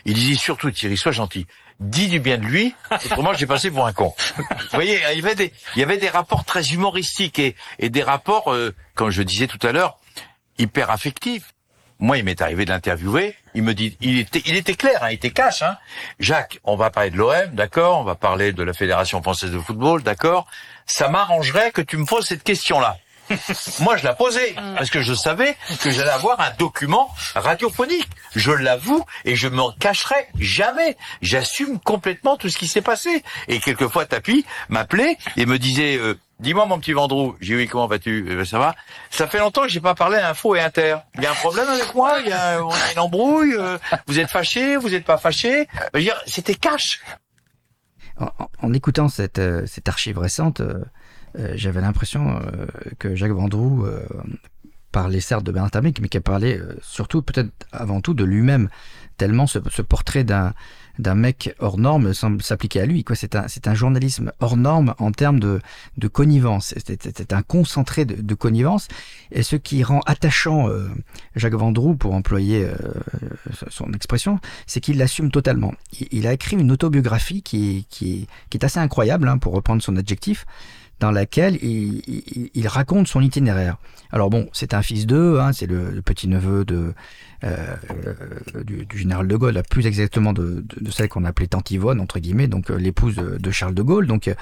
il disait surtout Thierry, sois gentil. Dis du bien de lui, autrement j'ai passé pour un con. Vous voyez, il y avait des, il y avait des rapports très humoristiques et, et des rapports, euh, comme je disais tout à l'heure, hyper affectifs. Moi, il m'est arrivé de l'interviewer. Il me dit, il était, il était clair, hein, il était cash. Hein. Jacques, on va parler de l'OM, d'accord. On va parler de la Fédération française de football, d'accord. Ça m'arrangerait que tu me poses cette question-là. Moi, je la posais parce que je savais que j'allais avoir un document radiophonique. Je l'avoue et je m'en cacherai jamais. J'assume complètement tout ce qui s'est passé. Et quelquefois, Tapi m'appelait et me disait. euh, Dis-moi mon petit Vendroux, j'ai dit comment vas-tu? Eh ben, Ça va. Ça fait longtemps que j'ai pas parlé à Info et Inter. Il y a un problème avec moi? Il y a, on une embrouille euh, Vous êtes fâché Vous êtes pas fâché C'était cash. En, écoutant cette, euh, cette archive récente, euh, j'avais l'impression que Jacques Vendroux parlait certes de Bernard mais qui a parlé surtout, peut-être avant tout, de lui-même, tellement ce portrait d'un d'un mec hors norme semble s'appliquer à lui. Quoi. C'est, un, c'est un journalisme hors norme en termes de, de connivence. C'est, un concentré de, de, connivence. Et ce qui rend attachant euh, Jacques Vendroux, pour employer euh, son expression, c'est qu'il l'assume totalement. Il, a écrit une autobiographie qui, qui, qui est assez incroyable, hein, pour reprendre son adjectif dans laquelle il, il, raconte son itinéraire. Alors bon, c'est un fils d'eux, hein, c'est le, le petit-neveu de, euh, du, général de Gaulle, plus exactement de, celle qu'on appelait Tante Yvonne, entre guillemets, donc euh, l'épouse de, Charles de Gaulle. Donc,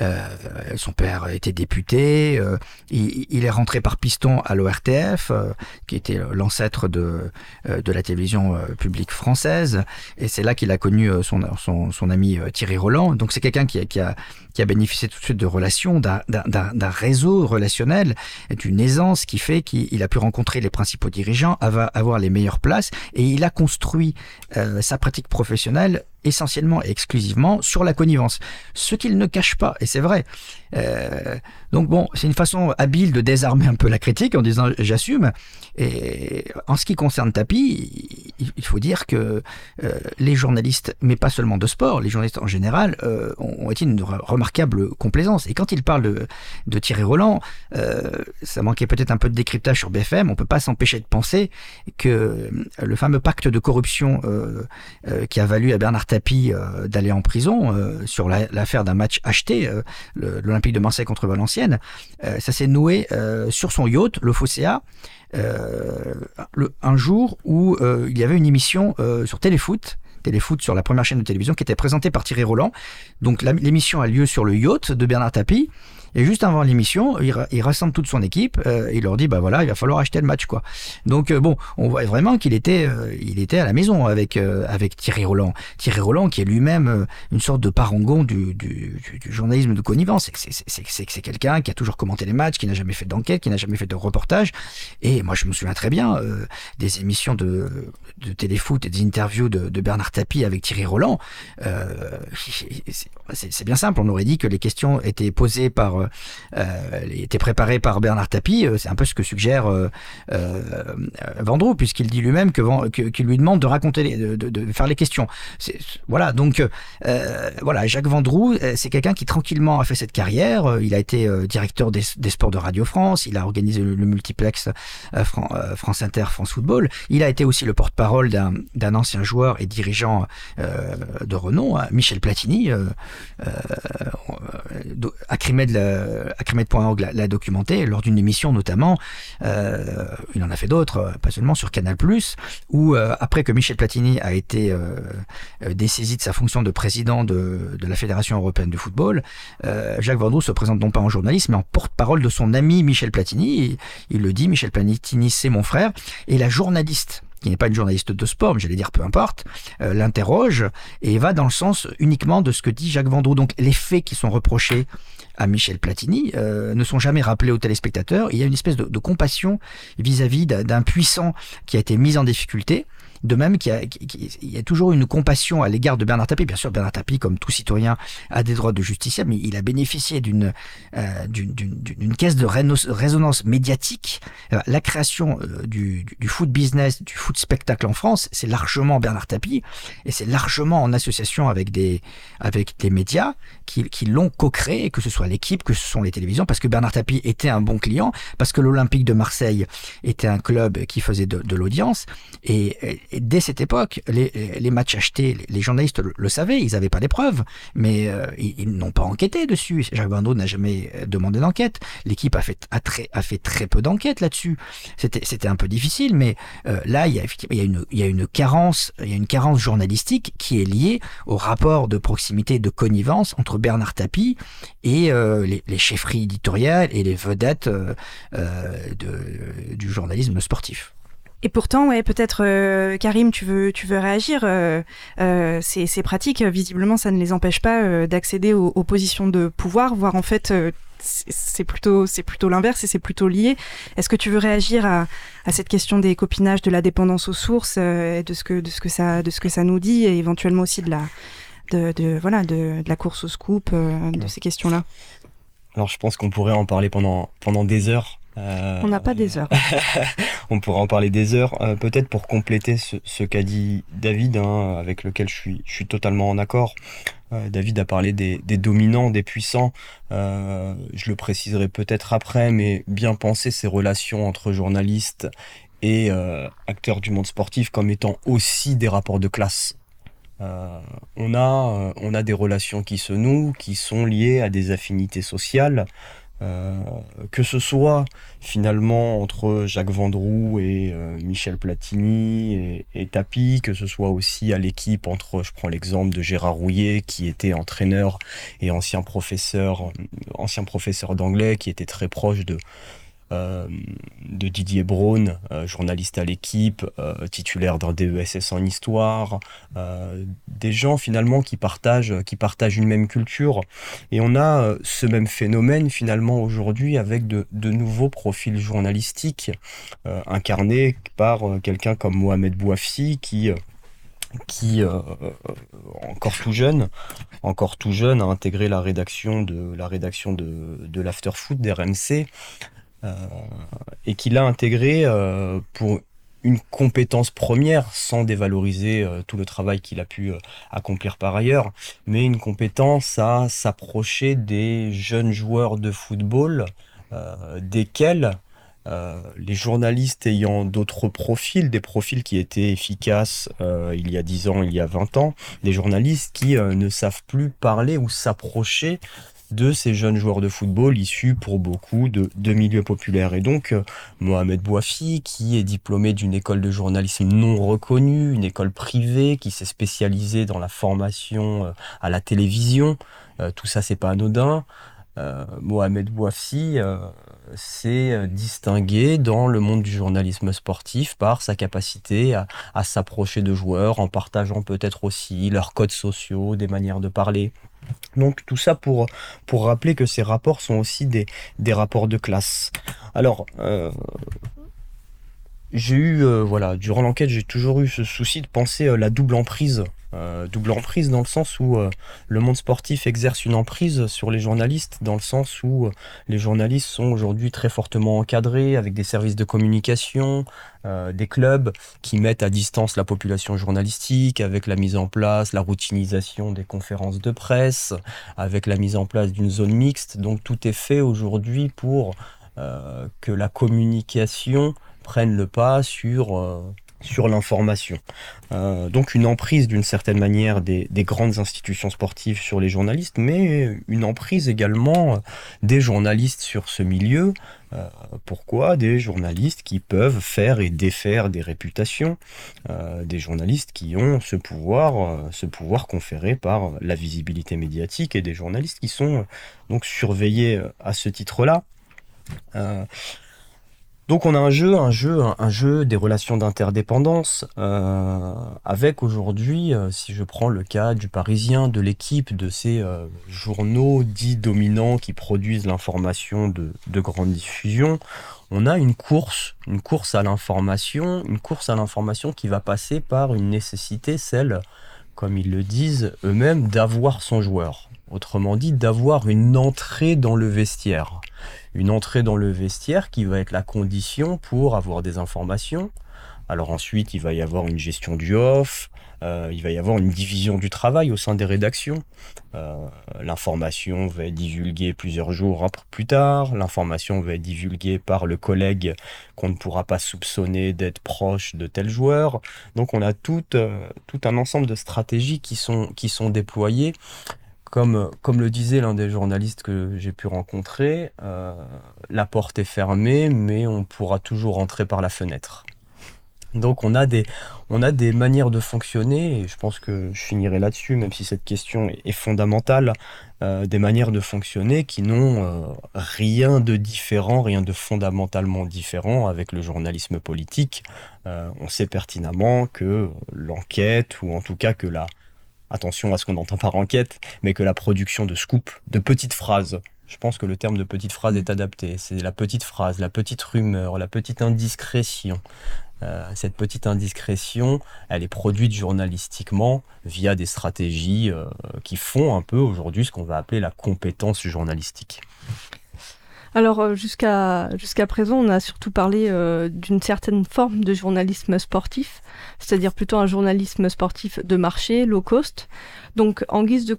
euh, son père était député, il, est rentré par piston à l'ORTF, qui était l'ancêtre de, de la télévision publique française, et c'est là qu'il a connu son, son, ami Thierry Roland. Donc, c'est quelqu'un qui, a, qui a bénéficié tout de suite de relations, d'un réseau relationnel, d'une aisance qui fait qu'il a pu rencontrer les principaux dirigeants, avoir les meilleures places, et il a construit euh, sa pratique professionnelle essentiellement et exclusivement sur la connivence. Ce qu'il ne cache pas, et c'est vrai. Euh, donc bon, c'est une façon habile de désarmer un peu la critique en disant j'assume. Et en ce qui concerne Tapi, il faut dire que euh, les journalistes, mais pas seulement de sport, les journalistes en général, euh, ont été une remarquable complaisance. Et quand il parle de, Thierry Roland, ça manquait peut-être un peu de décryptage sur BFM, on peut pas s'empêcher de penser que le fameux pacte de corruption qui a valu à Bernard tapis euh, d'aller en prison euh, sur l'affaire d'un match acheté, euh, l'Olympique de Marseille contre Valenciennes. ça s'est noué sur son yacht, le Fosséa, un jour où il y avait une émission sur Téléfoot Téléfoot sur la première chaîne de télévision qui était présentée par Thierry Roland. Donc l'émission a lieu sur le yacht de Bernard Tapie. Et juste avant l'émission, il, rassemble toute son équipe euh, il leur dit bah voilà, il va falloir acheter le match quoi. Donc euh, bon, on voit vraiment qu'il était euh, il était à la maison avec avec Thierry Roland. Thierry Roland qui est lui-même une sorte de parangon du, du, du, journalisme de connivence. C'est c'est c'est quelqu'un qui a toujours commenté les matchs, qui n'a jamais fait d'enquête, qui n'a jamais fait de reportage. Et moi je me souviens très bien des émissions de de téléfoot et des interviews de, de Bernard Tapie avec Thierry Roland. c'est bien simple, on aurait dit que les questions étaient posées par euh, était préparé par Bernard Tapie. Euh, c'est un peu ce que suggère euh, Vendroux, puisqu'il dit lui-même que, qu'il lui demande de raconter, de, faire les questions. Voilà, donc voilà, Jacques Vendroux, c'est quelqu'un qui tranquillement a fait cette carrière. Il a été directeur des, sports de Radio France. Il a organisé le, multiplex France Inter, France Football. Il a été aussi le porte-parole d'un ancien joueur et dirigeant de renom, hein, Michel Platini, euh, de euh, Acrimed.org l'a documenté lors d'une émission notamment. Euh, il en a fait d'autres, euh, pas seulement sur Canal+, où après que Michel Platini a été dessaisi de sa fonction de président de, la Fédération européenne de football, Jacques Vendroux se présente non pas en journaliste, mais en porte-parole de son ami Michel Platini. il le dit, Michel Platini, c'est mon frère. Et la journaliste qui n'est pas une journaliste de sport, mais j'allais dire peu importe, l'interroge et va dans le sens uniquement de ce que dit Jacques Vendroux. Donc les faits qui sont reprochés à Michel Platini euh, ne sont jamais rappelés aux téléspectateurs. Il y a une espèce de, compassion vis-à-vis d'un puissant qui a été mis en difficulté de même qu'il y, a toujours une compassion à l'égard de Bernard Tapie. Bien sûr, Bernard Tapie, comme tout citoyen, a des droits de justiciable, mais il a bénéficié d'une euh, caisse de résonance médiatique. Euh, la création euh, du, du, foot business, du foot spectacle en France, c'est largement Bernard Tapie, et c'est largement en association avec des avec médias qui, qui l'ont co-créé, que ce soit l'équipe, que ce sont les télévisions, parce que Bernard Tapie était un bon client, parce que l'Olympique de Marseille était un club qui faisait de, de l'audience, et, dès cette époque, les, matchs achetés, les, journalistes le, savaient, ils n'avaient pas les preuves, mais euh, ils, n'ont pas enquêté dessus. Jacques Bandeau n'a jamais euh, demandé d'enquête. L'équipe a fait, très, peu d'enquêtes là-dessus. C'était un peu difficile, mais euh, là, il y, a, une, carence, journalistique qui est liée au rapport de proximité, de connivence entre Bernard Tapie et les, les, chefferies éditoriales et les vedettes de, du journalisme sportif. Et pourtant, ouais, peut-être euh, Karim, tu veux, tu veux réagir. Euh, euh, ces, ces, pratiques, visiblement, ça ne les empêche pas euh, d'accéder aux, aux, positions de pouvoir, voire en fait, euh, c'est plutôt, c'est plutôt l'inverse et c'est plutôt lié. Est-ce que tu veux réagir à, à, cette question des copinages, de la dépendance aux sources, et de ce que, de ce que ça, de ce que ça nous dit, et éventuellement aussi de la, de, de voilà, de, de, la course au scoop, de ces questions-là? Alors, je pense qu'on pourrait en parler pendant pendant des heures. On n'a pas des heures. on pourra en parler des heures. Peut-être pour compléter ce, qu'a dit David, hein, avec lequel je suis, je suis totalement en accord. David a parlé des, dominants, des puissants. je le préciserai peut-être après, mais bien penser ces relations entre journalistes et acteurs du monde sportif comme étant aussi des rapports de classe. Euh, on, a, euh, on a des relations qui se nouent, qui sont liées à des affinités sociales, euh, que ce soit finalement entre Jacques Vendroux et Michel Platini et, et, Tapi, que ce soit aussi à l'équipe entre, je prends l'exemple de Gérard Rouillet qui était entraîneur et ancien professeur, ancien professeur d'anglais, qui était très proche de, euh, de Didier Braun, euh, journaliste à l'équipe, euh, titulaire d'un DESS en histoire, des gens finalement qui partagent, qui partagent une même culture. Et on a ce même phénomène finalement aujourd'hui avec de, nouveaux profils journalistiques incarnés par quelqu'un comme Mohamed Bouafi qui qui, encore tout jeune, encore tout jeune, a intégré la rédaction de la rédaction de, de l'After Foot d'RMC, et qu'il a intégré euh, pour une compétence première sans dévaloriser euh, tout le travail qu'il a pu accomplir par ailleurs, mais une compétence à s'approcher des jeunes joueurs de football desquels les journalistes ayant d'autres profils, des profils qui étaient efficaces il y a 10 ans, il y a 20 ans, des journalistes qui ne savent plus parler ou s'approcher de ces jeunes joueurs de football issus pour beaucoup de, milieux populaires. Et donc, euh, Mohamed Bouafi, qui est diplômé d'une école de journalisme non reconnue, une école privée, qui s'est spécialisée dans la formation euh, à la télévision, euh, tout ça, c'est pas anodin. Mohamed Bouafi s'est distingué dans le monde du journalisme sportif par sa capacité à, à s'approcher de joueurs en partageant peut-être aussi leurs codes sociaux, des manières de parler, donc tout ça pour, pour rappeler que ces rapports sont aussi des, des rapports de classe. Alors, euh, j'ai eu, euh, voilà, durant l'enquête, j'ai toujours eu ce souci de penser euh, la double emprise euh, double emprise dans le sens où euh, le monde sportif exerce une emprise sur les journalistes, dans le sens où euh, les journalistes sont aujourd'hui très fortement encadrés avec des services de communication, des clubs qui mettent à distance la population journalistique avec la mise en place, la routinisation des conférences de presse, avec la mise en place d'une zone mixte. Donc tout est fait aujourd'hui pour que la communication prenne le pas sur sur l'information. Euh, donc une emprise d'une certaine manière des, grandes institutions sportives sur les journalistes, mais une emprise également des journalistes sur ce milieu. Euh, pourquoi Des journalistes qui peuvent faire et défaire des réputations, euh, des journalistes qui ont ce pouvoir, ce pouvoir conféré par la visibilité médiatique et des journalistes qui sont donc surveillés à ce titre-là. Donc on a un jeu, un jeu, un, jeu des relations d'interdépendance, euh, avec aujourd'hui, euh, si je prends le cas du Parisien, de l'équipe, de ces euh, journaux dits dominants qui produisent l'information de, de grande diffusion, on a une course, une course à l'information, une course à l'information qui va passer par une nécessité, celle, comme ils le disent eux-mêmes, d'avoir son joueur. Autrement dit, d'avoir une entrée dans le vestiaire une entrée dans le vestiaire qui va être la condition pour avoir des informations. Alors ensuite, il va y avoir une gestion du off, euh, il va y avoir une division du travail au sein des rédactions. Euh, l'information va être divulguée plusieurs jours plus tard, l'information va être divulguée par le collègue qu'on ne pourra pas soupçonner d'être proche de tel joueur. Donc on a tout, euh, un ensemble de stratégies qui sont déployées comme, le disait l'un des journalistes que j'ai pu rencontrer, euh, la porte est fermée, mais on pourra toujours entrer par la fenêtre. Donc on a des, a des manières de fonctionner, et je pense que je finirai là-dessus, même si cette question est, fondamentale, euh, des manières de fonctionner qui n'ont euh, rien de différent, rien de fondamentalement différent avec le journalisme politique. on sait pertinemment que l'enquête, ou en tout cas que la, attention à ce qu'on entend par enquête, mais que la production de scoop, de petites phrases, je pense que le terme de petite phrase est adapté. C'est la petite phrase, la petite rumeur, la petite indiscrétion. Euh, cette petite indiscrétion, elle est produite journalistiquement via des stratégies euh, qui font un peu aujourd'hui ce qu'on va appeler la compétence journalistique. Alors euh, jusqu'à jusqu'à présent, on a surtout parlé euh, d'une certaine forme de journalisme sportif, c'est-à-dire plutôt un journalisme sportif de marché, low cost. Donc en guise de,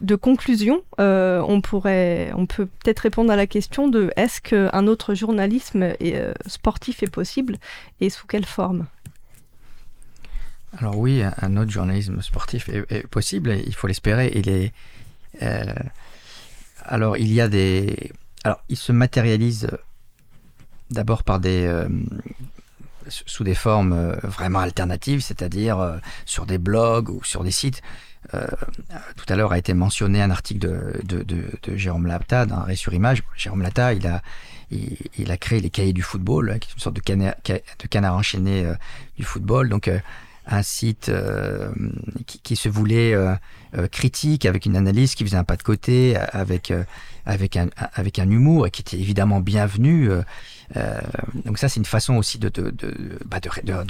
de conclusion, euh, on pourrait, on peut peut-être répondre à la question de est-ce qu'un autre journalisme sportif est possible et sous quelle forme? Alors oui, un autre journalisme sportif est, possible, il faut l'espérer. Il alors il y a des alors, il se matérialise euh, d'abord par des euh, sous des formes euh, vraiment alternatives, c'est-à-dire sur des blogs ou sur des sites. tout à l'heure a été mentionné un article de, Jérôme Lata d'un Ré sur Image. Jérôme Lata, il a, il, a créé les cahiers du football, hein, qui est une sorte de canard, enchaîné du football. Donc, un site qui, qui, se voulait critique, avec une analyse qui faisait un pas de côté, avec avec un, avec un humour qui était évidemment bienvenu. Euh, donc ça, c'est une façon aussi de, de, de, bah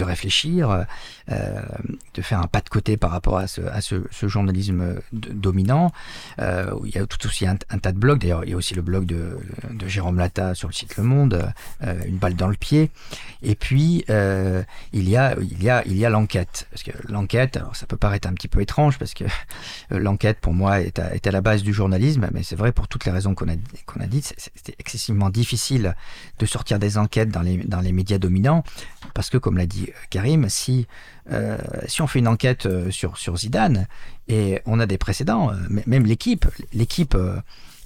réfléchir, euh, de faire un pas de côté par rapport à ce, journalisme dominant. Euh, il y a tout aussi un, tas de blogs. D'ailleurs, il y a aussi le blog de, Jérôme Lata sur le site Le Monde, une balle dans le pied. Et puis il y a il y a il y a l'enquête. Parce que l'enquête, ça peut paraître un petit peu étrange parce que l'enquête pour moi est à, est à la base du journalisme, mais c'est vrai pour toutes les raisons qu'on a qu'on a dites. C'était excessivement difficile de sortir des enquêtes dans les, dans les médias dominants, parce que comme l'a dit Karim, si, euh, si on fait une enquête euh, sur, sur Zidane, et on a des précédents, euh, même l'équipe, l'équipe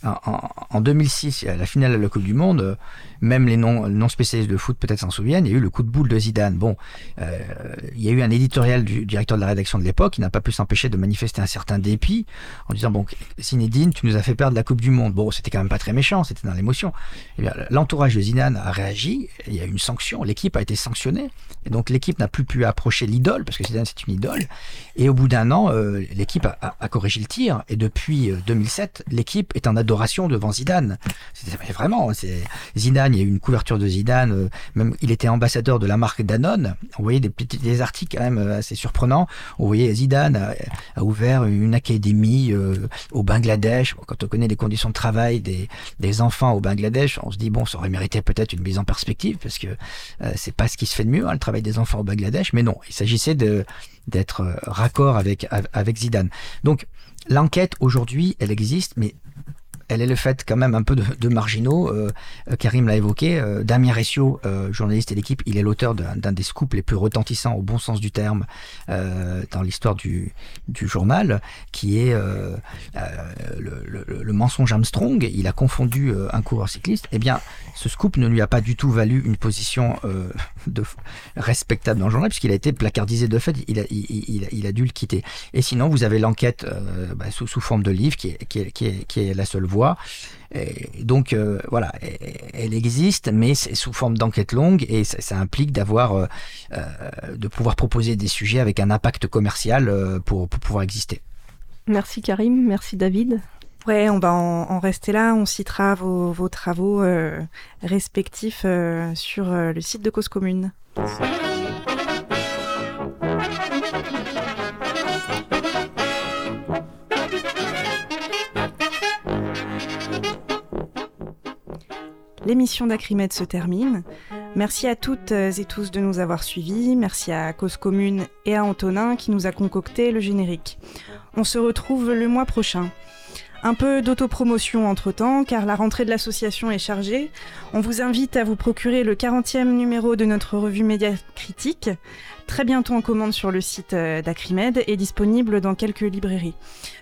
en, 2006, à la finale de la Coupe du Monde, même les non, non spécialistes de foot peut-être s'en souviennent, il y a eu le coup de boule de Zidane. Bon, euh, il y a eu un éditorial du directeur de la rédaction de l'époque qui n'a pas pu s'empêcher de manifester un certain dépit en disant bon, Zinedine, tu nous as fait perdre la Coupe du Monde. Bon, c'était quand même pas très méchant, c'était dans l'émotion. Eh l'entourage de Zidane a réagi, il y a eu une sanction, l'équipe a été sanctionnée, et donc l'équipe n'a plus pu approcher l'idole parce que Zidane c'est une idole. Et au bout d'un an, euh, l'équipe a, corrigé le tir, et depuis 2007, euh, l'équipe est en devant Zidane. Vraiment, c'est Zidane il y a eu une couverture de Zidane, euh, même il était ambassadeur de la marque Danone. On voyait des articles quand même euh, assez surprenants. On voyait Zidane a, ouvert une académie euh, au Bangladesh. quand on connaît les conditions de travail des, enfants au Bangladesh, on se dit bon, ça aurait mérité peut-être une mise en perspective parce que c'est pas ce qui se fait de mieux, hein, le travail des enfants au Bangladesh. Mais non, il s'agissait de d'être raccord avec avec Zidane. Donc l'enquête aujourd'hui, elle existe, mais elle est le fait quand même un peu de, marginaux. Euh, Karim l'a évoqué. Euh, Damien Ressio, euh, journaliste et l'équipe, il est l'auteur d'un des scoops les plus retentissants au bon sens du terme dans l'histoire du, journal, qui est le, mensonge Armstrong. Il a confondu un coureur cycliste. Eh bien, ce scoop ne lui a pas du tout valu une position respectable dans le journal, puisqu'il a été placardisé de fait. Il a, dû le quitter. Et sinon, vous avez l'enquête bah, sous, forme de livre, qui est la seule voie et donc euh, voilà, elle existe, mais c'est sous forme d'enquête longue et ça, implique d'avoir, euh, euh, de pouvoir proposer des sujets avec un impact commercial pour, pouvoir exister. Merci Karim, merci David. Ouais, on va en, rester là. On citera vos, vos travaux respectifs sur le site de Cause Commune. L'émission d'Acrimed se termine. Merci à toutes et tous de nous avoir suivis. Merci à Cause Commune et à Antonin qui nous a concocté le générique. On se retrouve le mois prochain. Un peu d'autopromotion entre-temps, car la rentrée de l'association est chargée. On vous invite à vous procurer le 40e numéro de notre revue Média Critique, très bientôt en commande sur le site euh, d'Acrimed et disponible dans quelques librairies.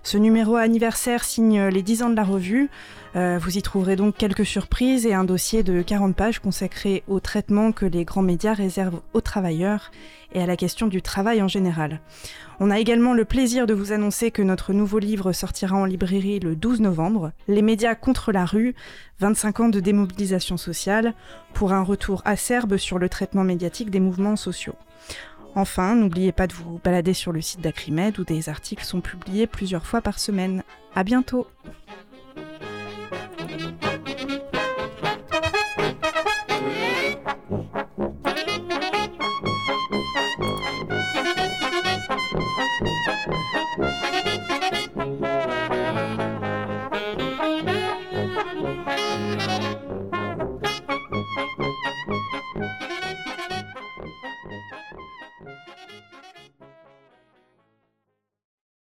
Ce numéro anniversaire signe les 10 ans de la revue. Euh, vous y trouverez donc quelques surprises et un dossier de 40 pages consacré au traitement que les grands médias réservent aux travailleurs et à la question du travail en général. On a également le plaisir de vous annoncer que notre nouveau livre sortira en librairie le 12 novembre, Les médias contre la rue, 25 ans de démobilisation sociale, pour un retour acerbe sur le traitement médiatique des mouvements sociaux. Enfin, n'oubliez pas de vous balader sur le site d'Acrimed où des articles sont publiés plusieurs fois par semaine. À bientôt!